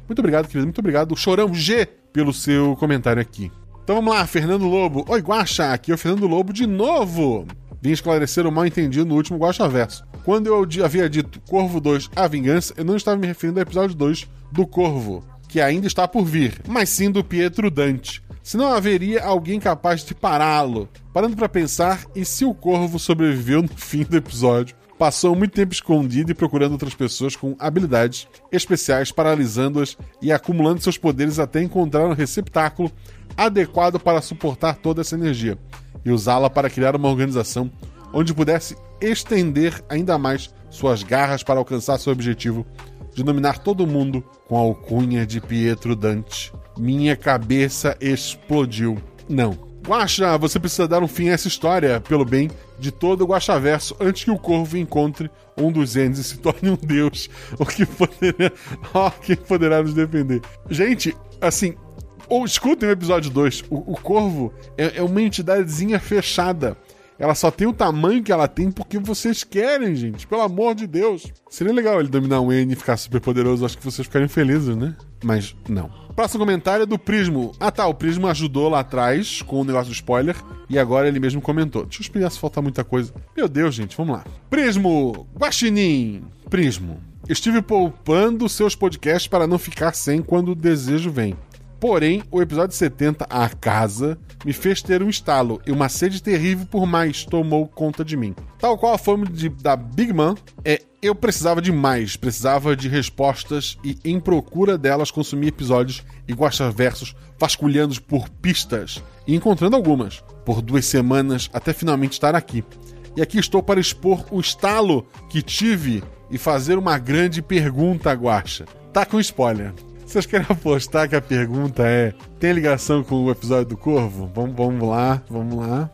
Muito obrigado, querido. Muito obrigado, Chorão G, pelo seu comentário aqui. Então vamos lá, Fernando Lobo. Oi, Guaxa, aqui é o Fernando Lobo de novo. Vim esclarecer o mal entendido no último Guaxa Verso. Quando eu havia dito Corvo 2 A Vingança, eu não estava me referindo ao episódio 2 do Corvo, que ainda está por vir, mas sim do Pietro Dante. Se não haveria alguém capaz de pará-lo. Parando para pensar, e se o Corvo sobreviveu no fim do episódio? Passou muito tempo escondido e procurando outras pessoas com habilidades especiais, paralisando-as e acumulando seus poderes até encontrar um receptáculo adequado para suportar toda essa energia e usá-la para criar uma organização onde pudesse estender ainda mais suas garras para alcançar seu objetivo de dominar todo mundo com a alcunha de Pietro Dante. Minha cabeça explodiu. Não. Guaxa, você precisa dar um fim a essa história, pelo bem de todo o Guaxaverso, antes que o Corvo encontre um dos Ends e se torne um deus. O que poderia... Oh, quem poderá nos defender? Gente, assim, ou escutem o episódio 2. O, o Corvo é, é, uma entidadezinha fechada. Ela só tem o tamanho que ela tem porque vocês querem, gente. Pelo amor de Deus. Seria legal ele dominar um N e ficar super poderoso. Acho que vocês ficariam felizes, né? Mas não. Próximo comentário é do Prismo. Ah tá, o Prismo ajudou lá atrás com o negócio do spoiler. E agora ele mesmo comentou. Deixa eu explicar se falta muita coisa. Meu Deus, gente, vamos lá. Prismo! Guaxinim! Prismo. Estive poupando seus podcasts para não ficar sem quando o desejo vem. Porém, o episódio 70, A Casa, me fez ter um estalo e uma sede terrível por mais tomou conta de mim. Tal qual a fome de, da Big Man, é, eu precisava de mais, precisava de respostas e, em procura delas, consumi episódios e versos vasculhando por pistas e encontrando algumas, por duas semanas até finalmente estar aqui. E aqui estou para expor o estalo que tive e fazer uma grande pergunta, Guacha. Tá com spoiler. Vocês querem apostar que a pergunta é: tem ligação com o episódio do Corvo? Vamos, vamos lá, vamos lá.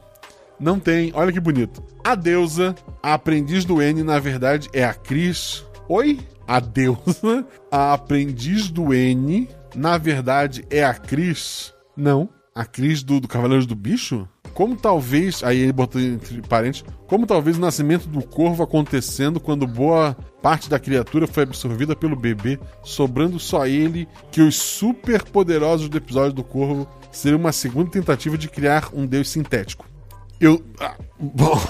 Não tem, olha que bonito. A deusa, a aprendiz do N, na verdade, é a Cris. Oi? A deusa, a aprendiz do N, na verdade, é a Cris. Não. A Cris do, do Cavaleiros do Bicho? Como talvez, aí ele botou entre parênteses, como talvez o nascimento do corvo acontecendo quando boa parte da criatura foi absorvida pelo bebê, sobrando só ele, que os super poderosos do episódio do corvo seriam uma segunda tentativa de criar um deus sintético. Eu. Ah, bom.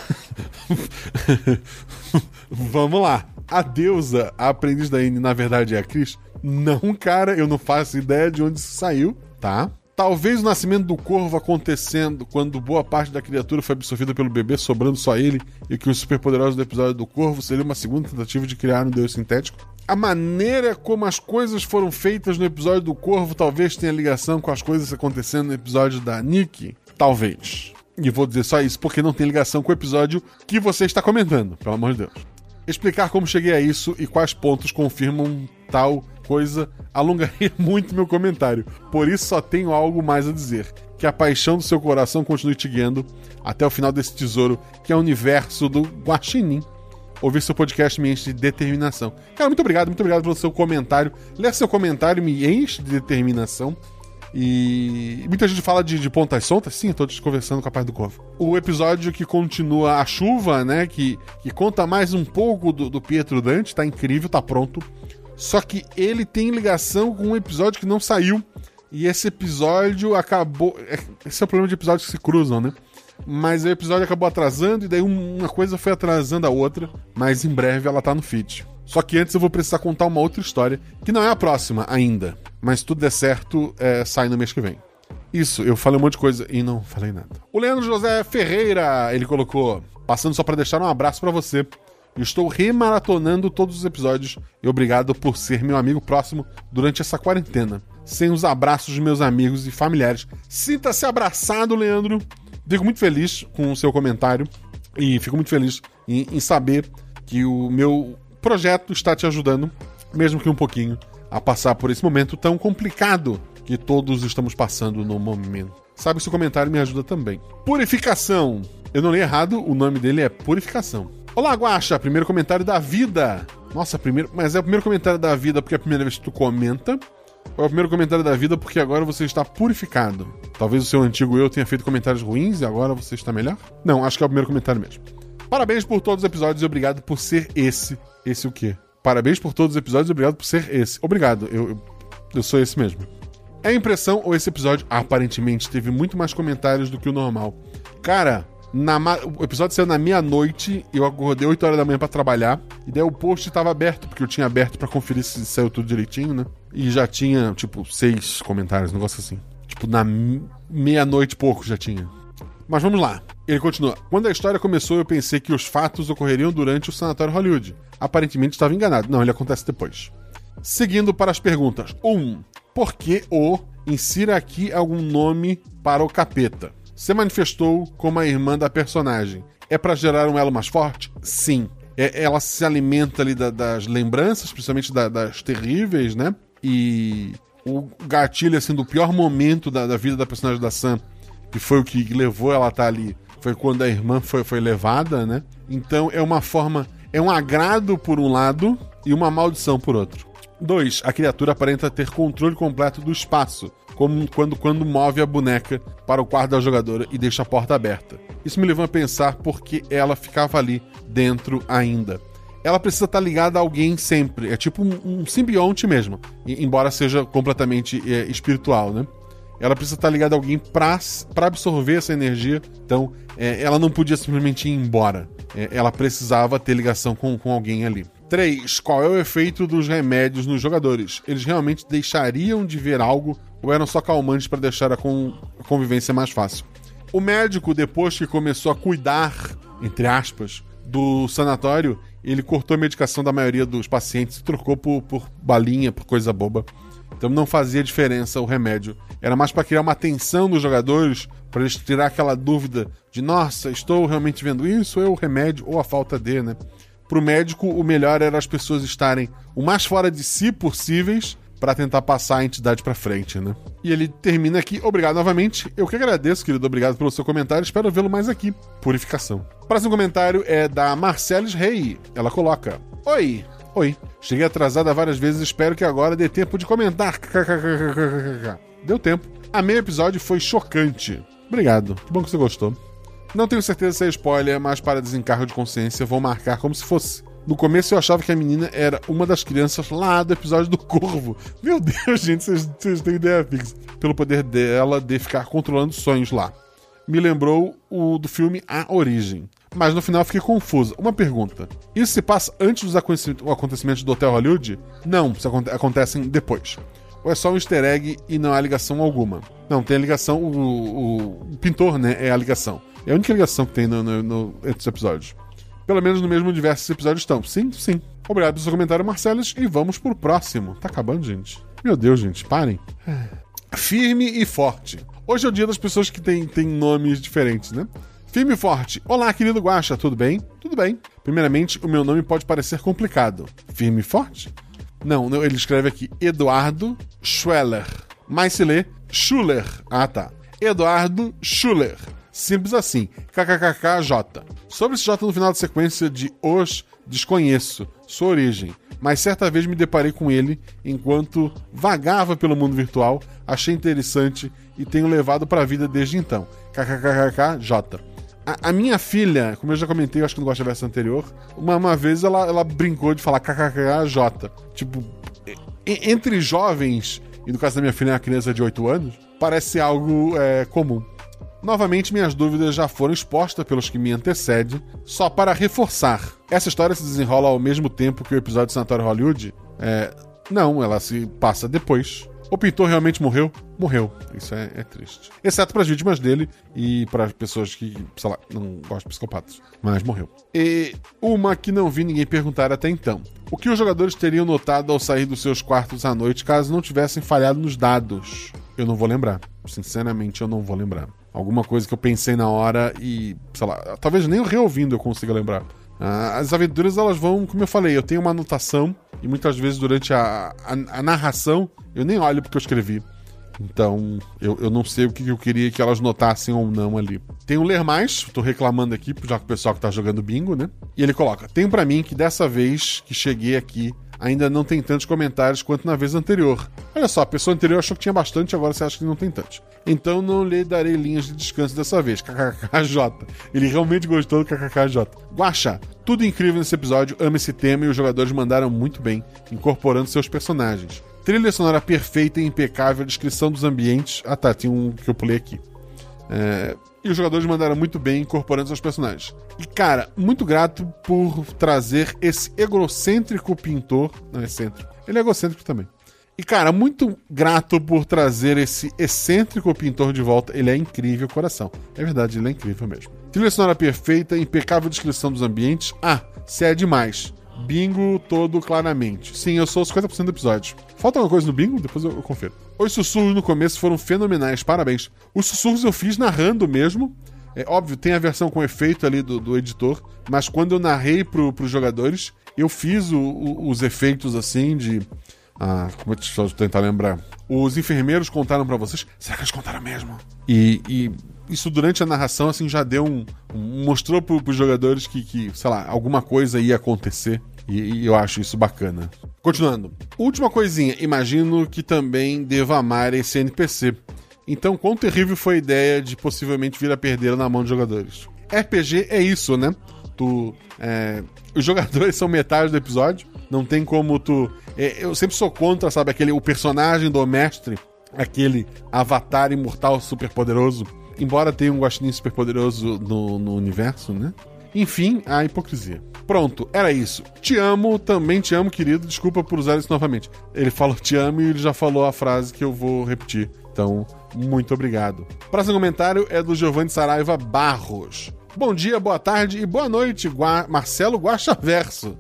Vamos lá. A deusa, a aprendiz da N, na verdade é a Cris? Não, cara, eu não faço ideia de onde isso saiu, tá? Talvez o nascimento do corvo acontecendo quando boa parte da criatura foi absorvida pelo bebê, sobrando só ele, e que os superpoderosos do episódio do corvo seria uma segunda tentativa de criar um deus sintético. A maneira como as coisas foram feitas no episódio do corvo talvez tenha ligação com as coisas acontecendo no episódio da Nick. Talvez. E vou dizer só isso porque não tem ligação com o episódio que você está comentando, pelo amor de Deus. Explicar como cheguei a isso e quais pontos confirmam tal coisa alongaria muito meu comentário. Por isso só tenho algo mais a dizer. Que a paixão do seu coração continue te guiando até o final desse tesouro, que é o universo do Guaxinim. Ouvir seu podcast me enche de determinação. Cara, muito obrigado, muito obrigado pelo seu comentário. Ler seu comentário me enche de determinação. E muita gente fala de, de pontas soltas. Sim, tô conversando com a parte do Corvo. O episódio que continua a chuva, né? Que, que conta mais um pouco do, do Pietro Dante, tá incrível, tá pronto. Só que ele tem ligação com um episódio que não saiu. E esse episódio acabou. É, esse é o problema de episódios que se cruzam, né? Mas o episódio acabou atrasando e daí uma coisa foi atrasando a outra. Mas em breve ela tá no feed. Só que antes eu vou precisar contar uma outra história, que não é a próxima ainda. Mas se tudo der certo, é, sai no mês que vem. Isso, eu falei um monte de coisa e não falei nada. O Leandro José Ferreira, ele colocou. Passando só para deixar um abraço para você Estou remaratonando todos os episódios e obrigado por ser meu amigo próximo durante essa quarentena. Sem os abraços de meus amigos e familiares. Sinta-se abraçado, Leandro. Fico muito feliz com o seu comentário e fico muito feliz em, em saber que o meu projeto está te ajudando, mesmo que um pouquinho, a passar por esse momento tão complicado que todos estamos passando no momento. Sabe, seu comentário me ajuda também. Purificação. Eu não li errado, o nome dele é Purificação. Olá, Guaxa! Primeiro comentário da vida. Nossa, primeiro. Mas é o primeiro comentário da vida porque é a primeira vez que tu comenta. Ou é o primeiro comentário da vida porque agora você está purificado? Talvez o seu antigo eu tenha feito comentários ruins e agora você está melhor? Não, acho que é o primeiro comentário mesmo. Parabéns por todos os episódios e obrigado por ser esse. Esse o quê? Parabéns por todos os episódios e obrigado por ser esse. Obrigado, eu, eu, eu sou esse mesmo. É impressão ou esse episódio aparentemente teve muito mais comentários do que o normal? Cara, na o episódio saiu na meia-noite, eu acordei 8 horas da manhã pra trabalhar, e daí o post tava aberto, porque eu tinha aberto pra conferir se saiu tudo direitinho, né? E já tinha, tipo, seis comentários, um negócio assim. Tipo, na meia-noite pouco já tinha. Mas vamos lá. Ele continua. Quando a história começou, eu pensei que os fatos ocorreriam durante o Sanatório Hollywood. Aparentemente estava enganado. Não, ele acontece depois. Seguindo para as perguntas. 1. Um, por que o insira aqui algum nome para o capeta? Se manifestou como a irmã da personagem. É para gerar um elo mais forte? Sim. É- ela se alimenta ali da- das lembranças, principalmente da- das terríveis, né? E o gatilho, assim, do pior momento da, da vida da personagem da Sam, que foi o que levou ela a estar ali, foi quando a irmã foi, foi levada, né? Então é uma forma. É um agrado por um lado e uma maldição por outro. 2. A criatura aparenta ter controle completo do espaço, como quando, quando move a boneca para o quarto da jogadora e deixa a porta aberta. Isso me levou a pensar por que ela ficava ali dentro ainda. Ela precisa estar ligada a alguém sempre. É tipo um, um simbionte mesmo, embora seja completamente é, espiritual, né? Ela precisa estar ligada a alguém para absorver essa energia. Então, é, ela não podia simplesmente ir embora. É, ela precisava ter ligação com, com alguém ali. 3. Qual é o efeito dos remédios nos jogadores? Eles realmente deixariam de ver algo ou eram só calmantes para deixar a, con- a convivência mais fácil? O médico, depois que começou a cuidar, entre aspas, do sanatório, ele cortou a medicação da maioria dos pacientes e trocou por, por balinha, por coisa boba. Então não fazia diferença o remédio. Era mais para criar uma tensão nos jogadores, para eles tirar aquela dúvida de, nossa, estou realmente vendo isso, ou é o remédio, ou a falta de, né? Pro médico, o melhor era as pessoas estarem o mais fora de si possíveis para tentar passar a entidade para frente, né? E ele termina aqui, obrigado novamente. Eu que agradeço, querido, obrigado pelo seu comentário, espero vê-lo mais aqui. Purificação. Próximo comentário é da Marceles Rei. Ela coloca: Oi, oi. Cheguei atrasada várias vezes, espero que agora dê tempo de comentar. Deu tempo. Amei o episódio, foi chocante. Obrigado, que bom que você gostou. Não tenho certeza se é spoiler, mas para desencargo de consciência vou marcar como se fosse. No começo eu achava que a menina era uma das crianças lá do episódio do Corvo. Meu Deus, gente, vocês, têm ideia fixa. Pelo poder dela de ficar controlando sonhos lá. Me lembrou o do filme A Origem. Mas no final fiquei confusa. Uma pergunta: Isso se passa antes dos aconteci- acontecimentos do Hotel Hollywood? Não, aconte- acontecem depois. Ou é só um easter egg e não há ligação alguma? Não, tem a ligação, o, o- o pintor, né? É a ligação. É a única ligação que tem no, no- no- entre os episódios. Pelo menos no mesmo universo esses episódios estão. Sim, sim. Obrigado pelo seu comentário, Marcelos, e vamos pro próximo. Tá acabando, gente? Meu Deus, gente, parem. Firme e forte. Hoje é o dia das pessoas que têm, têm nomes diferentes, né? Firme e forte. Olá, querido Guaxa, tudo bem? Tudo bem. Primeiramente, o meu nome pode parecer complicado. Firme e forte? Não, não, ele escreve aqui Eduardo Schweller. Mas se lê Schuller. Ah, tá. Eduardo Schuller. Simples assim. KKKKJ. Sobre esse J no final da sequência de Os, desconheço sua origem. Mas certa vez me deparei com ele enquanto vagava pelo mundo virtual, achei interessante e tenho levado para a vida desde então. KKKKJ. A, a minha filha, como eu já comentei, eu acho que no Gosta Verso anterior, uma, uma vez ela, ela brincou de falar KKKJ. Tipo, entre jovens, e no caso da minha filha é uma criança de 8 anos, parece algo é, comum. Novamente, minhas dúvidas já foram expostas pelos que me antecedem, só para reforçar. Essa história se desenrola ao mesmo tempo que o episódio de Sanatório Hollywood? É, não, ela se passa depois. O pintor realmente morreu? Morreu. Isso é, é triste. Exceto para as vítimas dele e para as pessoas que, sei lá, não gostam de psicopatas. Mas morreu. E uma que não vi ninguém perguntar até então. O que os jogadores teriam notado ao sair dos seus quartos à noite caso não tivessem falhado nos dados? Eu não vou lembrar. Sinceramente, eu não vou lembrar. Alguma coisa que eu pensei na hora e, sei lá, talvez nem reouvindo eu consiga lembrar. Ah, as aventuras, elas vão, como eu falei, eu tenho uma anotação e muitas vezes durante a, a, a narração eu nem olho porque eu escrevi. Então, eu, eu não sei o que eu queria que elas notassem ou não ali. Tem um ler mais, tô reclamando aqui, já que o pessoal que tá jogando bingo, né? E ele coloca: Tem para mim que dessa vez que cheguei aqui ainda não tem tantos comentários quanto na vez anterior. Olha só, a pessoa anterior achou que tinha bastante, agora você acha que não tem tantos. Então não lhe darei linhas de descanso dessa vez. KKKJ. Ele realmente gostou do KKKJ. Guaxa, tudo incrível nesse episódio, ama esse tema e os jogadores mandaram muito bem, incorporando seus personagens. Trilha sonora perfeita e impecável, descrição dos ambientes. Ah tá, tem um que eu pulei aqui. É, e os jogadores mandaram muito bem incorporando seus personagens. E, cara, muito grato por trazer esse egocêntrico pintor. Não, excêntrico. Ele é egocêntrico também. E, cara, muito grato por trazer esse excêntrico pintor de volta. Ele é incrível, coração. É verdade, ele é incrível mesmo. Trilha sonora perfeita, impecável descrição dos ambientes. Ah, se é demais. Bingo todo claramente. Sim, eu sou 50% do episódio. Falta alguma coisa no bingo? Depois eu confiro. Os sussurros no começo foram fenomenais, parabéns. Os sussurros eu fiz narrando mesmo. É óbvio, tem a versão com efeito ali do, do editor, mas quando eu narrei pro, pros jogadores, eu fiz o, o, os efeitos assim de. Ah, como eu tentar lembrar? Os enfermeiros contaram para vocês. Será que eles contaram mesmo? E, e, isso durante a narração assim já deu um. um mostrou pro, pros jogadores que, que, sei lá, alguma coisa ia acontecer. E, e, eu acho isso bacana. Continuando. Última coisinha. Imagino que também deva amar esse NPC. Então, quão terrível foi a ideia de possivelmente vir a perder na mão de jogadores? RPG é isso, né? Tu. É, os jogadores são metade do episódio. Não tem como tu. É, eu sempre sou contra, sabe, aquele o personagem do mestre, aquele avatar imortal super poderoso. Embora tenha um guaxinim super poderoso no, no universo, né? Enfim, a hipocrisia. Pronto, era isso. Te amo, também te amo, querido. Desculpa por usar isso novamente. Ele falou te amo e ele já falou a frase que eu vou repetir. Então, muito obrigado. Próximo comentário é do Giovanni Saraiva Barros. Bom dia, boa tarde e boa noite, Gua Marcelo Guachaverso.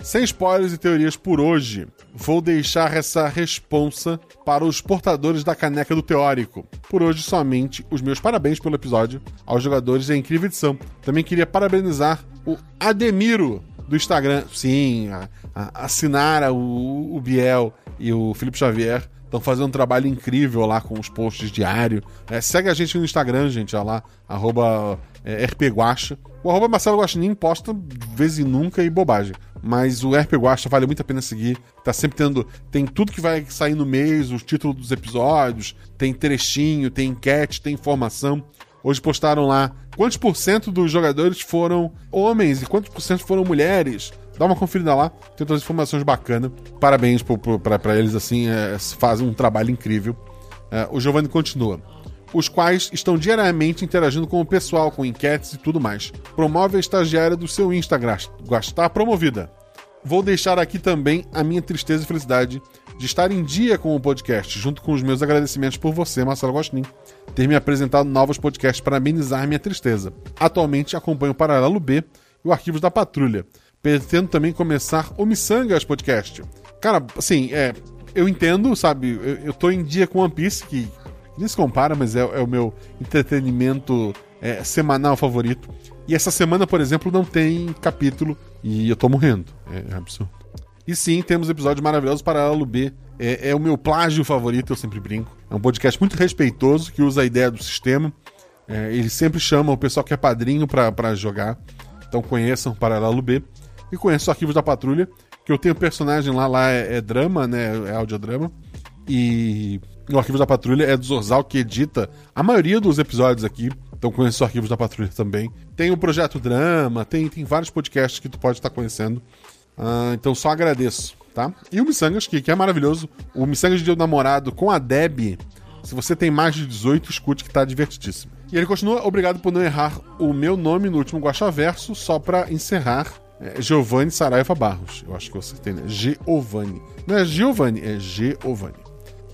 Sem spoilers e teorias por hoje, vou deixar essa responsa para os portadores da caneca do teórico. Por hoje, somente os meus parabéns pelo episódio aos jogadores da incrível edição. Também queria parabenizar o Ademiro do Instagram. Sim, a, a, a o, o Biel e o Felipe Xavier Estão fazendo um trabalho incrível lá com os posts diários. É, segue a gente no Instagram, gente, ó lá, arroba é, rpguacha. O arroba Marcelo Guaxinim posta vez e nunca e bobagem. Mas o RP Guacha vale muito a pena seguir. Tá sempre tendo. Tem tudo que vai sair no mês, os títulos dos episódios, tem trechinho, tem enquete, tem informação. Hoje postaram lá quantos por cento dos jogadores foram homens e quantos por cento foram mulheres. Dá uma conferida lá, tem todas as informações bacanas. Parabéns para eles, assim, é, fazem um trabalho incrível. É, o Giovanni continua. Os quais estão diariamente interagindo com o pessoal, com enquetes e tudo mais. Promove a estagiária do seu Instagram. Está promovida. Vou deixar aqui também a minha tristeza e felicidade de estar em dia com o podcast, junto com os meus agradecimentos por você, Marcelo Gostin, ter me apresentado novos podcasts para amenizar minha tristeza. Atualmente acompanho o Paralelo B e o Arquivos da Patrulha. Pretendo também começar o Missangas Podcast. Cara, assim, é, eu entendo, sabe? Eu, eu tô em dia com One Piece, que se compara, mas é, é o meu entretenimento é, semanal favorito. E essa semana, por exemplo, não tem capítulo e eu tô morrendo. É, é absurdo. E sim, temos episódios maravilhosos. Paralelo B é, é, o meu plágio favorito, eu sempre brinco. É um podcast muito respeitoso que usa a ideia do sistema. É, ele sempre chama o pessoal que é padrinho para jogar. Então conheçam Paralelo B. E conheçam Arquivos da Patrulha, que eu tenho personagem lá, lá é, é drama, né? É audiodrama. E o Arquivos da Patrulha é do Zorzal, que edita a maioria dos episódios aqui. Então conheço Arquivos da Patrulha também. Tem o Projeto Drama, tem, tem vários podcasts que tu pode estar conhecendo. Uh, então só agradeço, tá? E o Missangas, que, que é maravilhoso. O Missangas de Dia do Namorado com a Deb. Se você tem mais de 18, escute que tá divertidíssimo. E ele continua, obrigado por não errar o meu nome no último Guaxaverso, só para encerrar. É Giovanni Saraiva Barros. Eu acho que você tem, né? Giovanni. Não é Giovanni, é Giovanni.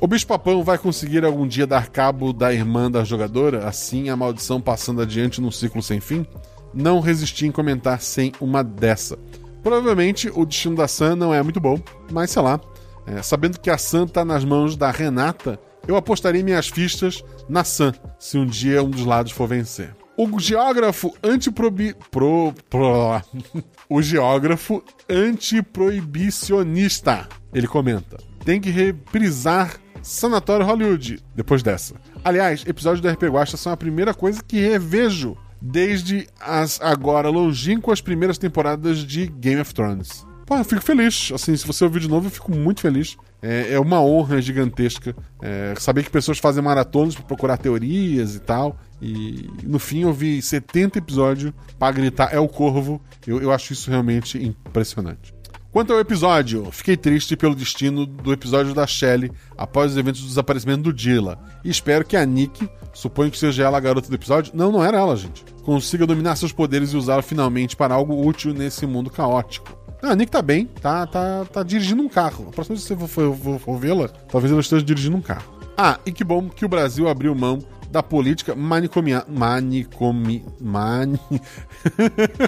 O bicho papão vai conseguir algum dia dar cabo da irmã da jogadora, assim a maldição passando adiante num ciclo sem fim? Não resisti em comentar sem uma dessa. Provavelmente o destino da Sam não é muito bom, mas sei lá. É, sabendo que a Sam tá nas mãos da Renata, eu apostaria minhas fichas na Sam, se um dia um dos lados for vencer. O geógrafo antiprobi... Pro... Pro... o geógrafo antiproibicionista, ele comenta, tem que reprisar Sanatório Hollywood, depois dessa. Aliás, episódios do RP Guacha são a primeira coisa que revejo desde as agora longínquas primeiras temporadas de Game of Thrones. Pô, eu fico feliz. Assim, se você ouvir de novo, eu fico muito feliz. É, é uma honra gigantesca é, saber que pessoas fazem maratonas para procurar teorias e tal. E no fim eu vi 70 episódios para gritar é o corvo. Eu, eu acho isso realmente impressionante. Quanto ao episódio, fiquei triste pelo destino do episódio da Shelley após os eventos do desaparecimento do Dilla. E espero que a Nick, suponho que seja ela a garota do episódio, não, não era ela, gente, consiga dominar seus poderes e usá-los finalmente para algo útil nesse mundo caótico. Ah, a Nick tá bem, tá, tá, tá dirigindo um carro. A próxima vez que você for, for, vê-la, talvez ela esteja dirigindo um carro. Ah, e que bom que o Brasil abriu mão da política manicomial. Manicomi. Mani...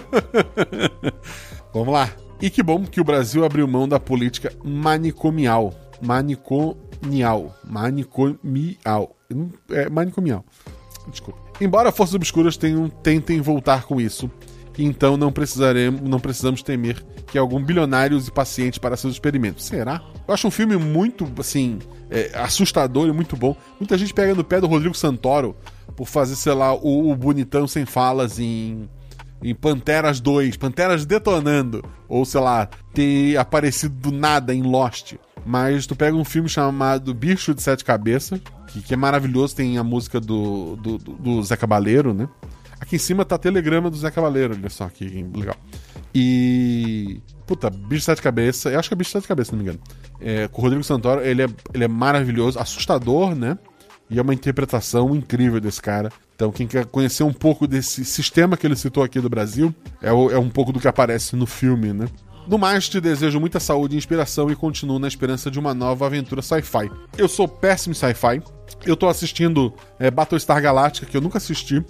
Vamos lá. E que bom que o Brasil abriu mão da política manicomial. Maniconial. Manicomial. É manicomial. Desculpa. Embora forças obscuras tenham, tentem voltar com isso, então não precisaremos, não precisamos temer que algum bilionário use paciente para seus experimentos. Será? Eu acho um filme muito, assim, é, assustador e muito bom. Muita gente pega no pé do Rodrigo Santoro por fazer, sei lá, o, o bonitão sem falas em em Panteras 2, Panteras detonando, ou sei lá, ter aparecido do nada em Lost. Mas tu pega um filme chamado Bicho de Sete Cabeças, que, que é maravilhoso, tem a música do, do, do, Zé Cabaleiro, né? Aqui em cima tá telegrama do Zé Cabaleiro, olha só que legal. E. Puta, Bicho de Sete Cabeças, eu acho que é Bicho de Sete Cabeças, se não me engano. É, com o Rodrigo Santoro, ele é, ele é maravilhoso, assustador, né? E é uma interpretação incrível desse cara. Então, quem quer conhecer um pouco desse sistema que ele citou aqui do Brasil, é, o, é um pouco do que aparece no filme, né? No mais, te desejo muita saúde e inspiração e continuo na esperança de uma nova aventura sci-fi. Eu sou péssimo sci-fi. Eu tô assistindo é, Battlestar Galactica, que eu nunca assisti,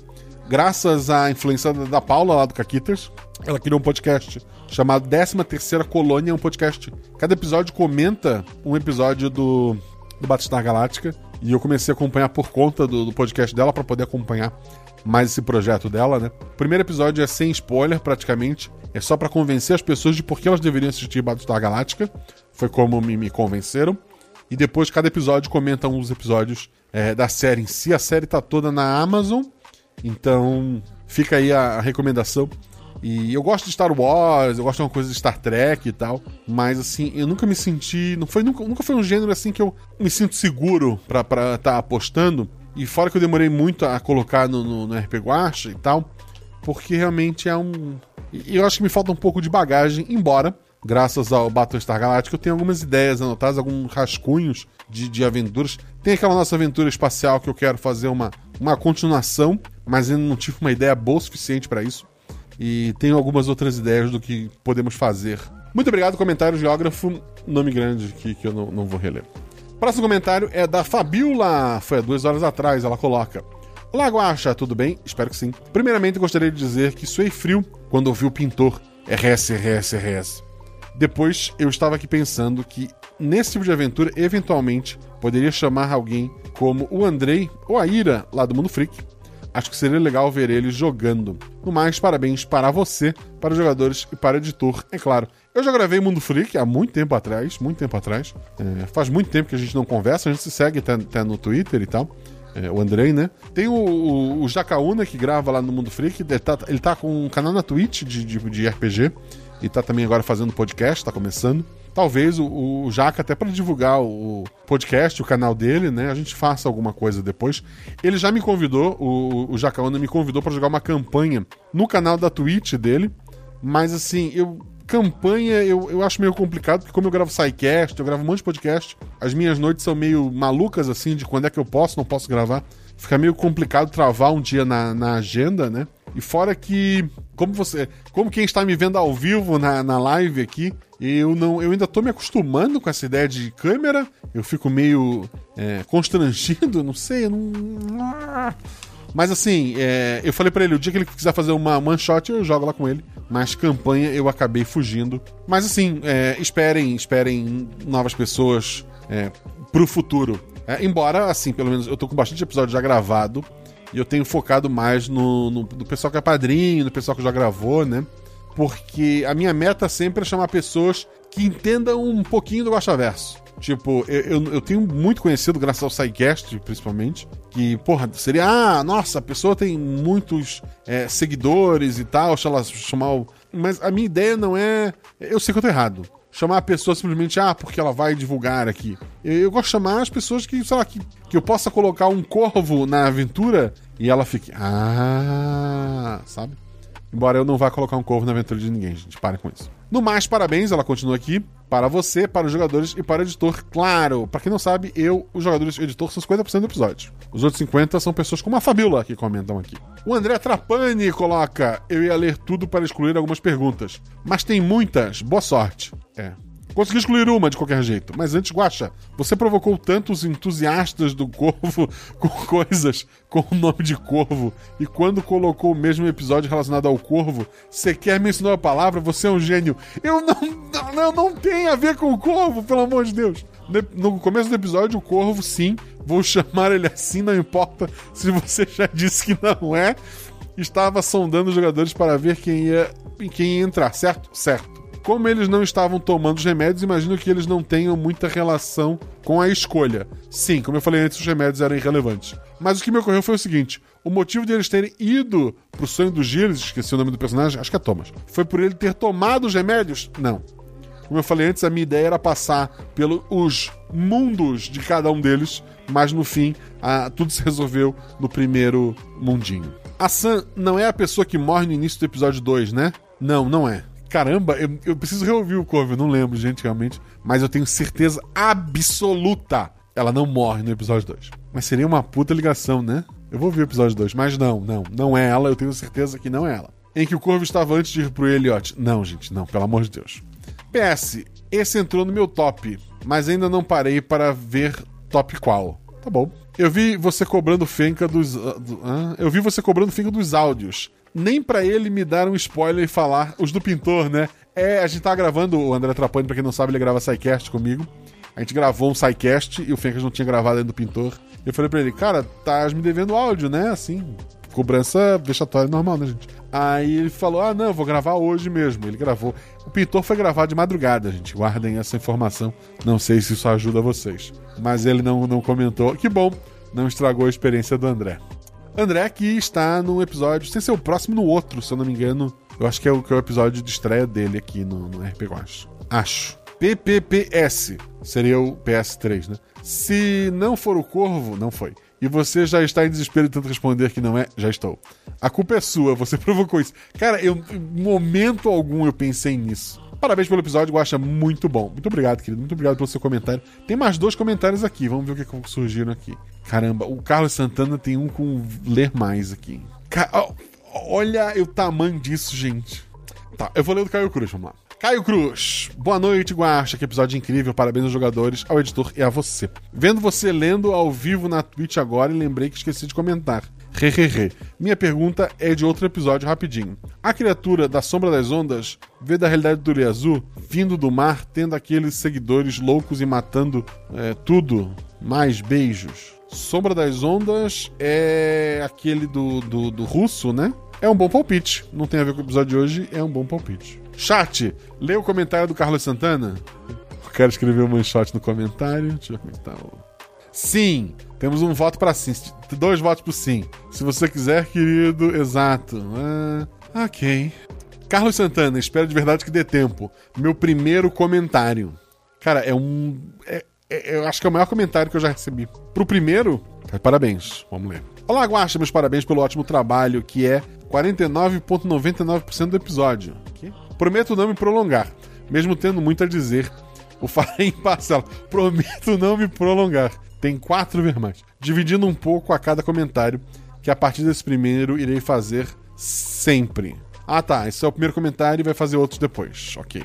graças à influência da Paula lá do Caquitas. Ela criou um podcast chamado 13 Terceira Colônia, um podcast. Cada episódio comenta um episódio do, do Battlestar Galactica. E eu comecei a acompanhar por conta do, do podcast dela para poder acompanhar mais esse projeto dela, né? O primeiro episódio é sem spoiler, praticamente. É só para convencer as pessoas de por que elas deveriam assistir Battlestar Galáctica. Foi como me, me convenceram. E depois, cada episódio comenta um dos episódios é, da série em si. A série tá toda na Amazon. Então, fica aí a, a recomendação. E eu gosto de Star Wars, eu gosto de uma coisa de Star Trek e tal, mas assim, eu nunca me senti. Não foi, nunca, nunca foi um gênero assim que eu me sinto seguro pra estar tá apostando. E fora que eu demorei muito a colocar no, no, no RP Guacha e tal, porque realmente é um. Eu acho que me falta um pouco de bagagem, embora, graças ao Battlestar Galactica, eu tenho algumas ideias anotadas, alguns rascunhos de, de aventuras. Tem aquela nossa aventura espacial que eu quero fazer uma, uma continuação, mas ainda não tive uma ideia boa o suficiente para isso e tenho algumas outras ideias do que podemos fazer. Muito obrigado, comentário geógrafo, nome grande que, que eu não, não vou reler. Próximo comentário é da Fabiola, foi há duas horas atrás, ela coloca. Olá, Guaxa, tudo bem? Espero que sim. Primeiramente, gostaria de dizer que suei frio quando ouvi o pintor RS, RS, RS. Depois, eu estava aqui pensando que nesse tipo de aventura, eventualmente, poderia chamar alguém como o Andrei ou a Ira, lá do Mundo Freak, Acho que seria legal ver ele jogando. No mais, parabéns para você, para os jogadores e para o editor, é claro. Eu já gravei Mundo Freak há muito tempo atrás, muito tempo atrás. É, faz muito tempo que a gente não conversa, a gente se segue até, até no Twitter e tal. É, o Andrei, né? Tem o, o, o, Jacaúna, que grava lá no Mundo Freak. Ele tá, ele tá com um canal na Twitch de, de, de RPG. E tá também agora fazendo podcast, tá começando talvez o, o Jaca, até para divulgar o podcast, o canal dele, né? A gente faça alguma coisa depois. Ele já me convidou, o, o Jacaona me convidou para jogar uma campanha no canal da Twitch dele. Mas assim, eu. Campanha eu, eu acho meio complicado, porque como eu gravo SciCast, eu gravo um monte de podcast, as minhas noites são meio malucas, assim, de quando é que eu posso, não posso gravar. Fica meio complicado travar um dia na, na agenda, né? E fora que, como você, como quem está me vendo ao vivo na, na live aqui, eu não, eu ainda tô me acostumando com essa ideia de câmera. Eu fico meio é, constrangido, não sei, não. Mas assim, é, eu falei para ele, o dia que ele quiser fazer uma one shot, eu jogo lá com ele. Mas campanha eu acabei fugindo. Mas assim, é, esperem, esperem novas pessoas é, pro futuro. É, embora, assim, pelo menos eu tô com bastante episódio já gravado. E eu tenho focado mais no, no, no pessoal que é padrinho, no pessoal que já gravou, né? Porque a minha meta sempre é chamar pessoas que entendam um pouquinho do Verso. Tipo, eu, eu, eu tenho muito conhecido, graças ao SciCast, principalmente, que, porra, seria, ah, nossa, a pessoa tem muitos é, seguidores e tal, se ela chamar o... Mas a minha ideia não é... Eu sei que eu tô errado. Chamar a pessoa simplesmente, ah, porque ela vai divulgar aqui. Eu, eu gosto de chamar as pessoas que, sei lá, que, que eu possa colocar um corvo na aventura e ela fique, ah, sabe? Embora eu não vá colocar um corvo na aventura de ninguém, gente. Parem com isso. No mais, parabéns, ela continua aqui. Para você, para os jogadores e para o editor, claro. Para quem não sabe, eu, os jogadores e o editor são 50% do episódio. Os outros 50% são pessoas como a Fabiola que comentam aqui. O André Trapani coloca: Eu ia ler tudo para excluir algumas perguntas. Mas tem muitas. Boa sorte. É, Consegui excluir uma de qualquer jeito. Mas antes, Guaxa, você provocou tantos entusiastas do Corvo com coisas com o nome de Corvo. E quando colocou o mesmo episódio relacionado ao Corvo, sequer mencionou a palavra, você é um gênio. Eu não, não, não tem a ver com o Corvo, pelo amor de Deus. No começo do episódio, o Corvo, sim, vou chamar ele assim, não importa se você já disse que não é. Estava sondando os jogadores para ver quem ia, quem ia entrar, certo? Certo. Como eles não estavam tomando os remédios, imagino que eles não tenham muita relação com a escolha. Sim, como eu falei antes, os remédios eram irrelevantes. Mas o que me ocorreu foi o seguinte: o motivo de eles terem ido pro sonho do Gilles, esqueci o nome do personagem, acho que é Thomas, foi por ele ter tomado os remédios? Não. Como eu falei antes, a minha ideia era passar pelos mundos de cada um deles, mas no fim, a, tudo se resolveu no primeiro mundinho. A Sam não é a pessoa que morre no início do episódio 2, né? Não, não é caramba, eu, eu preciso reouvir o Corvo, eu não lembro, gente, realmente. Mas eu tenho certeza absoluta. Ela não morre no episódio 2. Mas seria uma puta ligação, né? Eu vou ver o episódio 2, mas não, não, não é ela, eu tenho certeza que não é ela. Em que o Corvo estava antes de ir pro Elliot. Não, gente, não, pelo amor de Deus. PS, esse entrou no meu top, mas ainda não parei para ver top qual. Tá bom. Eu vi você cobrando fenca dos. Uh, do, uh, eu vi você cobrando fenca dos áudios nem para ele me dar um spoiler e falar os do pintor, né? É, a gente tá gravando, o André Trapani, pra quem não sabe, ele grava SciCast comigo. A gente gravou um SciCast e o Fencas não tinha gravado ainda do pintor. Eu falei pra ele, cara, tá me devendo áudio, né? Assim, cobrança vexatória normal, né, gente? Aí ele falou: Ah, não, vou gravar hoje mesmo. Ele gravou. O pintor foi gravar de madrugada, gente. Guardem essa informação. Não sei se isso ajuda vocês. Mas ele não, não comentou. Que bom, não estragou a experiência do André. André aqui está no episódio, sem ser o próximo, no outro, se eu não me engano. Eu acho que é o, que é o episódio de estreia dele aqui no, no RP Acho. Acho. PPPS seria o PS3, né? Se não for o Corvo, não foi. E você já está em desespero de tanto responder que não é, já estou. A culpa é sua, você provocou isso. Cara, eu, momento algum eu pensei nisso. Parabéns pelo episódio, acho muito bom. Muito obrigado, querido. Muito obrigado pelo seu comentário. Tem mais dois comentários aqui, vamos ver o que, surgiram aqui. Caramba, o Carlos Santana tem um com ler mais aqui. Olha o tamanho disso, gente. Tá, eu vou ler do Caio Cruz, vamos lá. Caio Cruz, boa noite, Guacha. Que episódio incrível. Parabéns aos jogadores, ao editor e a você. Vendo você lendo ao vivo na Twitch agora e lembrei que esqueci de comentar. Hehehe. Minha pergunta é de outro episódio rapidinho. A criatura da Sombra das Ondas vê da realidade do Uriazu vindo do mar, tendo aqueles seguidores loucos e matando é, tudo. Mais beijos. Sombra das Ondas é aquele do, do, do russo, né? É um bom palpite. Não tem a ver com o episódio de hoje, é um bom palpite. Chat, lê o comentário do Carlos Santana. Eu quero escrever um manchote no comentário. Deixa eu comentar. Sim, temos um voto para sim. Dois votos pro sim. Se você quiser, querido, exato. Ah, ok. Carlos Santana, espero de verdade que dê tempo. Meu primeiro comentário. Cara, é um. É, é, eu acho que é o maior comentário que eu já recebi. Pro primeiro, parabéns. Vamos ler. Olá, Guaxa, meus parabéns pelo ótimo trabalho, que é 49,99% do episódio. Prometo não me prolongar, mesmo tendo muito a dizer. O farei em parcela. Prometo não me prolongar. Tem quatro vermelhos, dividindo um pouco a cada comentário, que a partir desse primeiro irei fazer sempre. Ah tá, esse é o primeiro comentário e vai fazer outros depois. Ok.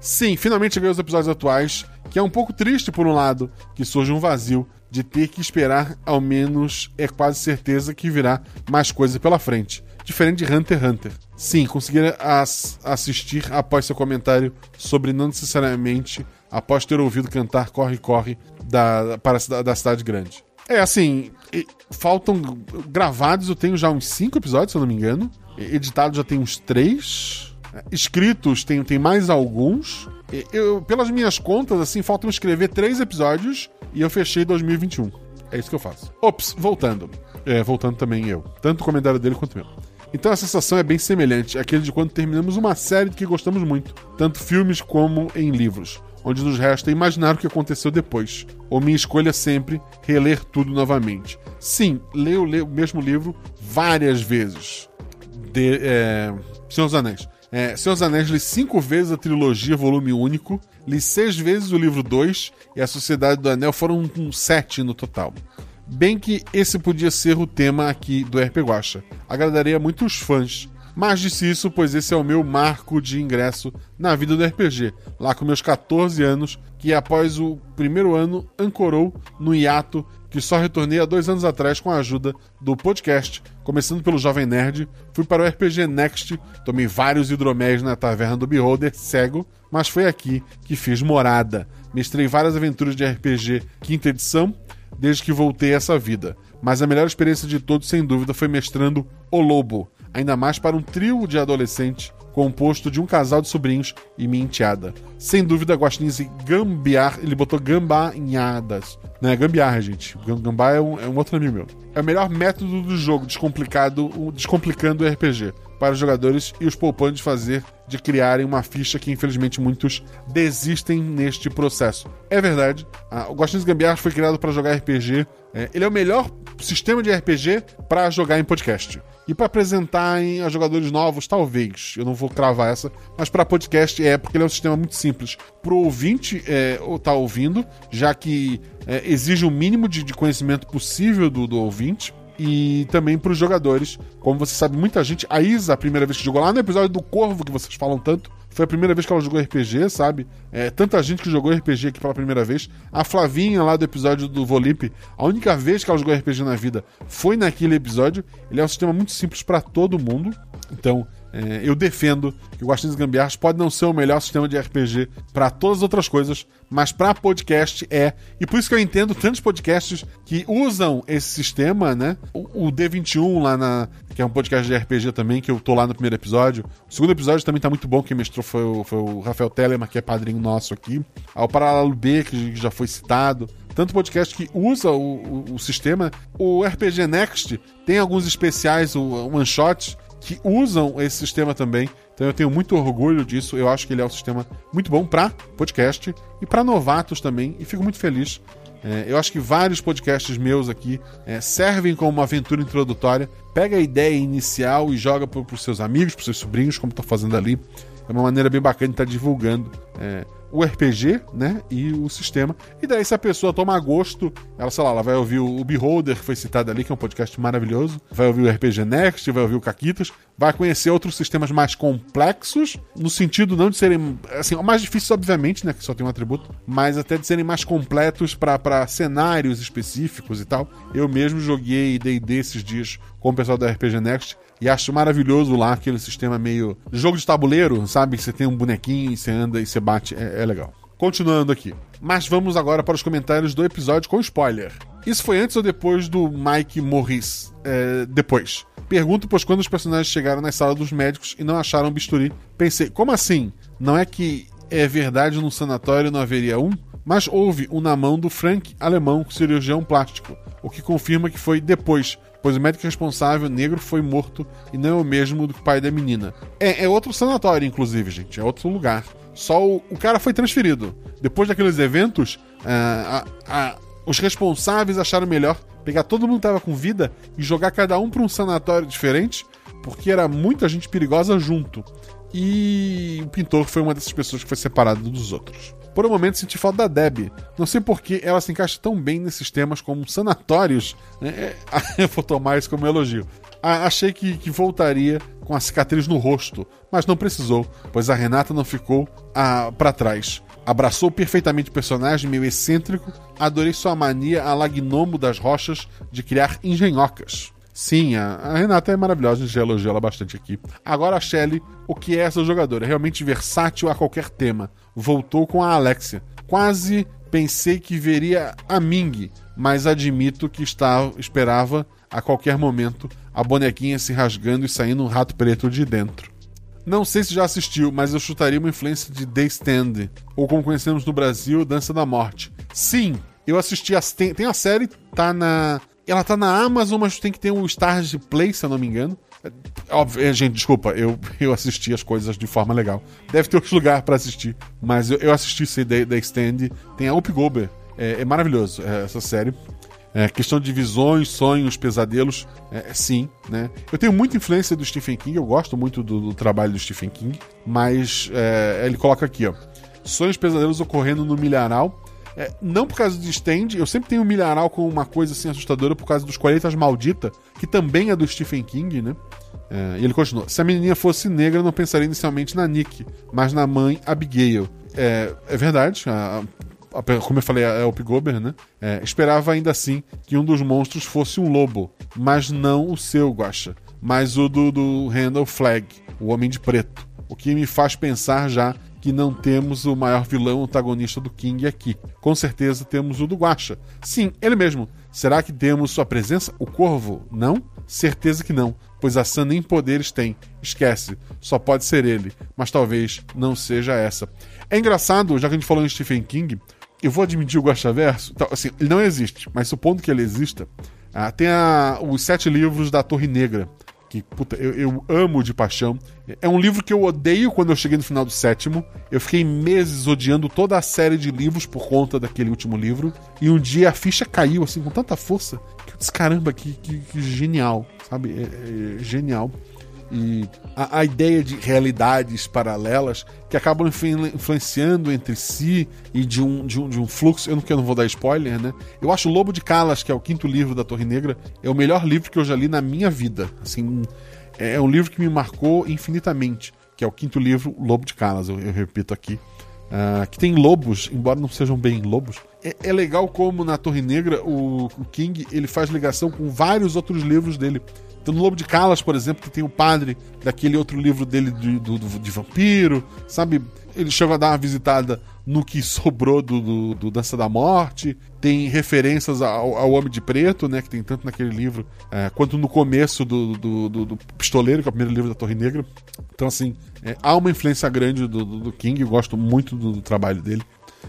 Sim, finalmente cheguei aos episódios atuais, que é um pouco triste por um lado, que surge um vazio de ter que esperar, ao menos é quase certeza que virá mais coisa pela frente. Diferente de Hunter x Hunter. Sim, conseguir as assistir após seu comentário sobre não necessariamente após ter ouvido cantar Corre Corre da, para da cidade grande. É assim, faltam gravados, eu tenho já uns cinco episódios, se eu não me engano. Editados já tem uns três. Escritos tem, tem mais alguns. Eu, pelas minhas contas, assim, faltam escrever três episódios e eu fechei 2021. É isso que eu faço. Ops, voltando. É, voltando também eu. Tanto o comentário dele quanto o meu. Então a sensação é bem semelhante àquele de quando terminamos uma série que gostamos muito, tanto filmes como em livros, onde nos resta imaginar o que aconteceu depois. Ou minha escolha é sempre reler tudo novamente. Sim, leio, leio o mesmo livro várias vezes. De, é, Senhor dos Anéis. É, Senhor dos Anéis li cinco vezes a trilogia, volume único. Li seis vezes o livro 2 e a Sociedade do Anel foram um sete no total. Bem que esse podia ser o tema aqui do RP Guacha. Agradaria muitos fãs. Mas disse isso, pois esse é o meu marco de ingresso na vida do RPG, lá com meus 14 anos, que após o primeiro ano ancorou no hiato que só retornei há dois anos atrás com a ajuda do podcast, começando pelo Jovem Nerd, fui para o RPG Next, tomei vários hidroméis na taverna do Beholder, cego, mas foi aqui que fiz morada. Mestrei várias aventuras de RPG quinta edição, desde que voltei a essa vida. Mas a melhor experiência de todos, sem dúvida, foi mestrando O Lobo, ainda mais para um trio de adolescentes composto de um casal de sobrinhos e minha enteada. Sem dúvida, Guaxinins gambiar, ele botou gambanhadas. Não é gambiarra, gente. Gambá é um, é um outro nome meu. É o melhor método do jogo, descomplicado, descomplicando o RPG para os jogadores e os poupando de fazer de criarem uma ficha que infelizmente muitos desistem neste processo. É verdade, o Guaxinins Gambiarra foi criado para jogar RPG. É, ele é o melhor sistema de RPG para jogar em podcast. E para apresentar em, a jogadores novos, talvez. Eu não vou cravar essa. Mas para podcast é, porque ele é um sistema muito simples. Pro ouvinte é, tá ouvindo, já que é, exige o mínimo de, de conhecimento possível do, do ouvinte e também para os jogadores. Como você sabe, muita gente. A Isa, a primeira vez que jogou lá no episódio do Corvo, que vocês falam tanto, foi a primeira vez que ela jogou RPG, sabe? É, tanta gente que jogou RPG aqui pela primeira vez. A Flavinha, lá do episódio do Volip, a única vez que ela jogou RPG na vida foi naquele episódio. Ele é um sistema muito simples para todo mundo. Então, é, eu defendo que o Guaxinins Gambiarras pode não ser o melhor sistema de RPG para todas as outras coisas, mas para podcast é. E por isso que eu entendo tantos podcasts que usam esse sistema, né? O, o D21 lá na. que é um podcast de RPG também, que eu tô lá no primeiro episódio. O segundo episódio também tá muito bom, quem mestrou foi o, foi o Rafael Telema, que é padrinho nosso aqui. O Paralelo B, que já foi citado tanto podcast que usa o, o, o, sistema. O RPG Next tem alguns especiais, o one shot, que usam esse sistema também. Então eu tenho muito orgulho disso. Eu acho que ele é um sistema muito bom para podcast e para novatos também. E fico muito feliz. É, eu acho que vários podcasts meus aqui é, servem como uma aventura introdutória. Pega a ideia inicial e joga para os seus amigos, para seus sobrinhos, como estou fazendo ali. É uma maneira bem bacana de estar tá divulgando é, o RPG, né? E o sistema. E daí, se a pessoa toma gosto, ela, sei lá, ela vai ouvir o Beholder, que foi citado ali, que é um podcast maravilhoso. Vai ouvir o RPG Next, vai ouvir o Caquitas. Vai conhecer outros sistemas mais complexos, no sentido não de serem. Assim, mais difíceis, obviamente, né? Que só tem um atributo, mas até de serem mais completos para cenários específicos e tal. Eu mesmo joguei DD esses dias com o pessoal da RPG Next e acho maravilhoso lá aquele sistema meio jogo de tabuleiro, sabe? Que você tem um bonequinho e você anda e você bate. É, é legal. Continuando aqui. Mas vamos agora para os comentários do episódio com spoiler. Isso foi antes ou depois do Mike Morris? É, depois. Pergunto, pois quando os personagens chegaram na sala dos médicos e não acharam bisturi, pensei, como assim? Não é que é verdade num sanatório não haveria um? Mas houve um na mão do Frank, alemão, cirurgião plástico, o que confirma que foi depois, pois o médico responsável negro foi morto e não é o mesmo do pai da menina. É, é outro sanatório, inclusive, gente, é outro lugar. Só o, o cara foi transferido. Depois daqueles eventos, a, a, os responsáveis acharam melhor pegar todo mundo que estava com vida e jogar cada um para um sanatório diferente, porque era muita gente perigosa junto. E o pintor foi uma dessas pessoas que foi separado dos outros. Por um momento senti falta da Deb. Não sei por que ela se encaixa tão bem nesses temas como sanatórios. Né? Eu vou tomar isso como elogio. achei que, que voltaria com a cicatriz no rosto, mas não precisou, pois a Renata não ficou ah, para trás. Abraçou perfeitamente o personagem, meio excêntrico. Adorei sua mania a Lagnomo das Rochas de criar engenhocas. Sim, a, Renata é maravilhosa, a gente já elogiou ela bastante aqui. Agora a Shelly, o que é essa jogadora? É realmente versátil a qualquer tema. Voltou com a Alexia. Quase pensei que veria a Ming, mas admito que estava, esperava a qualquer momento a bonequinha se rasgando e saindo um rato preto de dentro. Não sei se já assistiu, mas eu chutaria uma influência de The Stand, ou como conhecemos no Brasil, Dança da Morte. Sim, eu assisti. A, tem, tem a série, tá na. Ela tá na Amazon, mas tem que ter um Stars Play, se eu não me engano. É, óbvio, é, gente, desculpa, eu, eu assisti as coisas de forma legal. Deve ter outro lugar para assistir, mas eu, eu assisti esse The, The Stand. Tem a Up Gober. É, é maravilhoso é, essa série. É, questão de visões, sonhos, pesadelos, é, sim, né? Eu tenho muita influência do Stephen King, eu gosto muito do, do trabalho do Stephen King, mas ele coloca aqui, ó. Sonhos pesadelos ocorrendo no milharal. É, não por causa de stand, eu sempre tenho o milharal como uma coisa assim assustadora por causa dos Colheitas Maldita, que também é do Stephen King, né? É, e ele continua: Se a menininha fosse negra, não pensaria inicialmente na Nick, mas na mãe Abigail. É, é verdade, a, como eu falei, é o Pigober, né? É, esperava ainda assim que um dos monstros fosse um lobo, mas não o seu, Guacha, mas o do, do Randall Flag, o Homem de Preto. O que me faz pensar já que não temos o maior vilão antagonista do King aqui. Com certeza temos o do Guacha. Sim, ele mesmo. Será que temos sua presença? O Corvo? Não? Certeza que não, pois a Sam nem poderes tem. Esquece, só pode ser ele, mas talvez não seja essa. É engraçado, já que a gente falou em Stephen King, eu vou admitir o Guaxaverso, então, assim, ele não existe, mas supondo que ele exista, ah, tem a, os sete livros da Torre Negra, que puta, eu, eu, amo de paixão. É um livro que eu odeio quando eu cheguei no final do sétimo. Eu fiquei meses odiando toda a série de livros por conta daquele último livro. E um dia a ficha caiu assim com tanta força que eu disse: caramba, que, que, que genial, sabe? É, é, genial e a, a, ideia de realidades paralelas que acabam influ influenciando entre si e de um, de um, de um fluxo. Eu não, eu não vou dar spoiler, né? Eu acho o Lobo de Calas, que é o quinto livro da Torre Negra, é o melhor livro que eu já li na minha vida. Assim, é, é um livro que me marcou infinitamente, que é o quinto livro, Lobo de Calas, eu, eu repito aqui. Uh, que tem lobos, embora não sejam bem lobos. É, é legal como na Torre Negra o, o King ele faz ligação com vários outros livros dele. Então, no Lobo de Calas, por exemplo, que tem o padre daquele outro livro dele de, do, de vampiro, sabe? Ele chegou a dar uma visitada no que sobrou do, do, do Dança da Morte. Tem referências ao, ao, Homem de Preto, né? Que tem tanto naquele livro, é, quanto no começo do, do, do, do, Pistoleiro, que é o primeiro livro da Torre Negra. Então, assim, é, há uma influência grande do, do, King, eu gosto muito do, trabalho dele.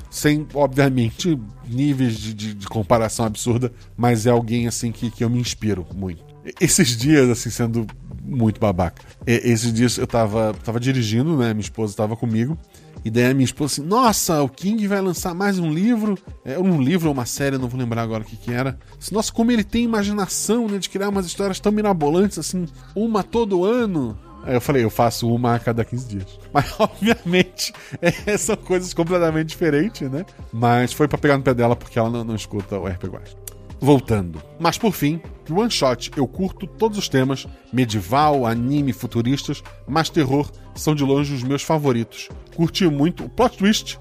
Sem, obviamente, níveis de, de, de, comparação absurda, mas é alguém assim que, que eu me inspiro muito. Esses dias, assim, sendo muito babaca. Esses dias eu tava, tava dirigindo, né? Minha esposa tava comigo. E daí a minha esposa assim, nossa, o King vai lançar mais um livro. É um livro ou uma série, não vou lembrar agora o que que era. Nossa, como ele tem imaginação, né? De criar umas histórias tão mirabolantes, assim, uma todo ano. Aí eu falei, eu faço uma a cada 15 dias. Mas, obviamente, é, são coisas completamente diferentes, né? Mas foi para pegar no pé dela porque ela não, não escuta o RP Guacha voltando. Mas por fim, One Shot eu curto todos os temas, medieval, anime, futuristas, mas terror são de longe os meus favoritos. Curti muito o plot twist,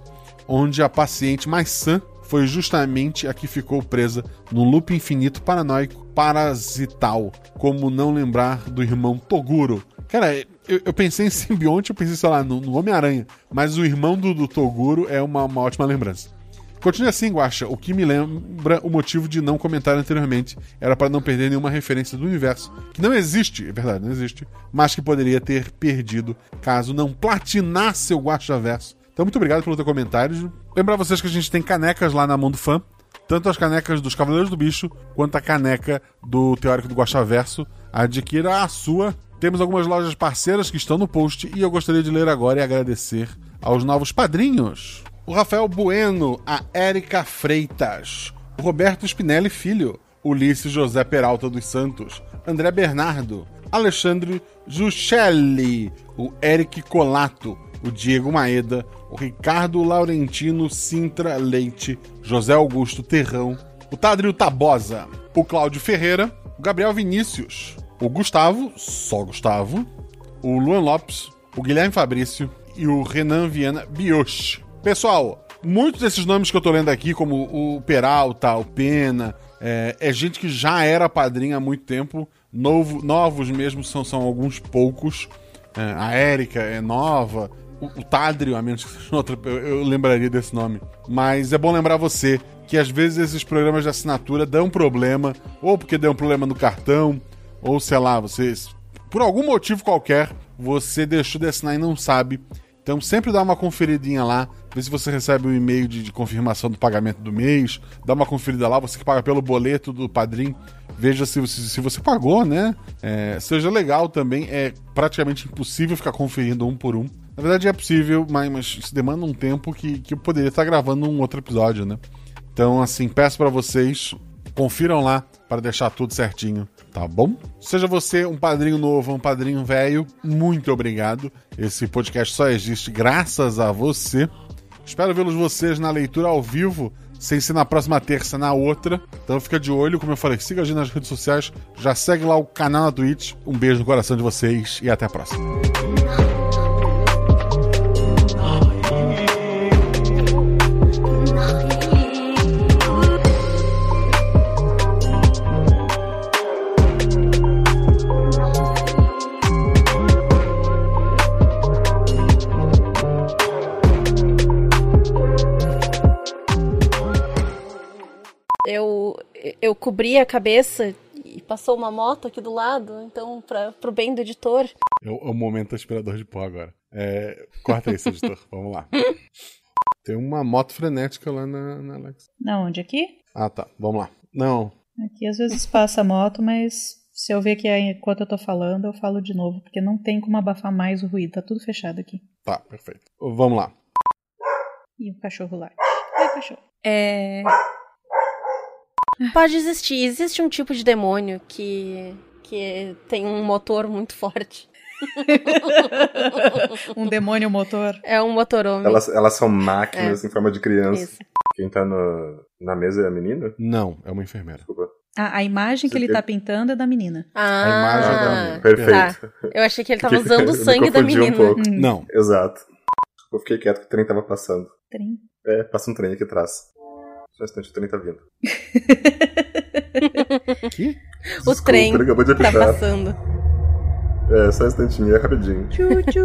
onde a paciente mais sã foi justamente a que ficou presa num loop infinito paranoico parasital. Como não lembrar do irmão Toguro? Cara, eu, eu pensei em simbionte, eu pensei, sei lá, no, no Homem-Aranha. Mas o irmão do, do Toguro é uma, uma ótima lembrança. Continue assim, Guacha, o que me lembra o motivo de não comentar anteriormente. Era para não perder nenhuma referência do universo, que não existe, é verdade, não existe, mas que poderia ter perdido caso não platinasse o Guacha Verso. Então, muito obrigado pelo teu comentário. Lembrar vocês que a gente tem canecas lá na Mundo Fã, tanto as canecas dos Cavaleiros do Bicho, quanto a caneca do Teórico do Guacha Verso. Adquira a sua. Temos algumas lojas parceiras que estão no post e eu gostaria de ler agora e agradecer aos novos padrinhos o Rafael Bueno, a Érica Freitas, o Roberto Spinelli Filho, Ulisses José Peralta dos Santos, André Bernardo, Alexandre Juchelli, o Eric Colato, o Diego Maeda, o Ricardo Laurentino Sintra Leite, José Augusto Terrão, o Tadrio Tabosa, o Cláudio Ferreira, o Gabriel Vinícius, o Gustavo, só Gustavo, o Luan Lopes, o Guilherme Fabrício e o Renan Viana Bioche. Pessoal, muitos desses nomes que eu tô lendo aqui, como o Peralta, o Pena, é, é gente que já era padrinha há muito tempo. Novo, novos mesmo são, são alguns poucos. É, a Érica é nova. O, o Tádrio, a menos que seja outra, eu, eu lembraria desse nome. Mas é bom lembrar você que às vezes esses programas de assinatura dão problema, ou porque deu um problema no cartão, ou sei lá, vocês por algum motivo qualquer, você deixou de assinar e não sabe. Então sempre dá uma conferidinha lá, vê se você recebe um e-mail de, de confirmação do pagamento do mês, dá uma conferida lá, você que paga pelo boleto do padrinho, veja se, se, se você pagou, né? É, seja legal também, é praticamente impossível ficar conferindo um por um. Na verdade é possível, mas, mas isso demanda um tempo que, que eu poderia estar gravando um outro episódio, né? Então, assim, peço para vocês, confiram lá para deixar tudo certinho, tá bom? Seja você um padrinho novo, um padrinho velho, muito obrigado. Esse podcast só existe graças a você. Espero vê-los vocês na leitura ao vivo, sem ser na próxima terça, na outra. Então fica de olho, como eu falei, siga a gente nas redes sociais, já segue lá o canal na Twitch. Um beijo no coração de vocês e até a próxima. Eu, cobri a cabeça e passou uma moto aqui do lado, então, pra, pro bem do editor. É o, é o momento aspirador de pó agora. É, corta isso, editor. Vamos lá. Tem uma moto frenética lá na, na Alexa. Na onde? Aqui? Ah, tá. Vamos lá. Não. Aqui às vezes passa a moto, mas se eu ver que é enquanto eu tô falando, eu falo de novo, porque não tem como abafar mais o ruído, tá tudo fechado aqui. Tá, perfeito. Vamos lá. E o cachorro late. Oi, cachorro. É. Pode existir. Existe um tipo de demônio que, que tem um motor muito forte. um demônio motor. É um motorhome. Elas, elas são máquinas em forma de criança. Isso. Quem tá no, na mesa é a menina? Não, é uma enfermeira. Desculpa. A, a imagem que ele tá pintando é da menina. Ah, A imagem é da menina. Perfeito. Eu achei que ele tava usando o sangue da confundi um menina. pouco. Hum. Não. Exato. Eu fiquei quieto que o trem tava passando. Trem. É, passa um trem aqui atrás. Só um instante, o trem tá vindo. Que? O Desculpa, trem ele acabou de tá passando. É, só um instantinho, é rapidinho. Tchu, tchu.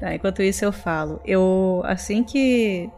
Tá, enquanto isso eu falo. Eu, assim que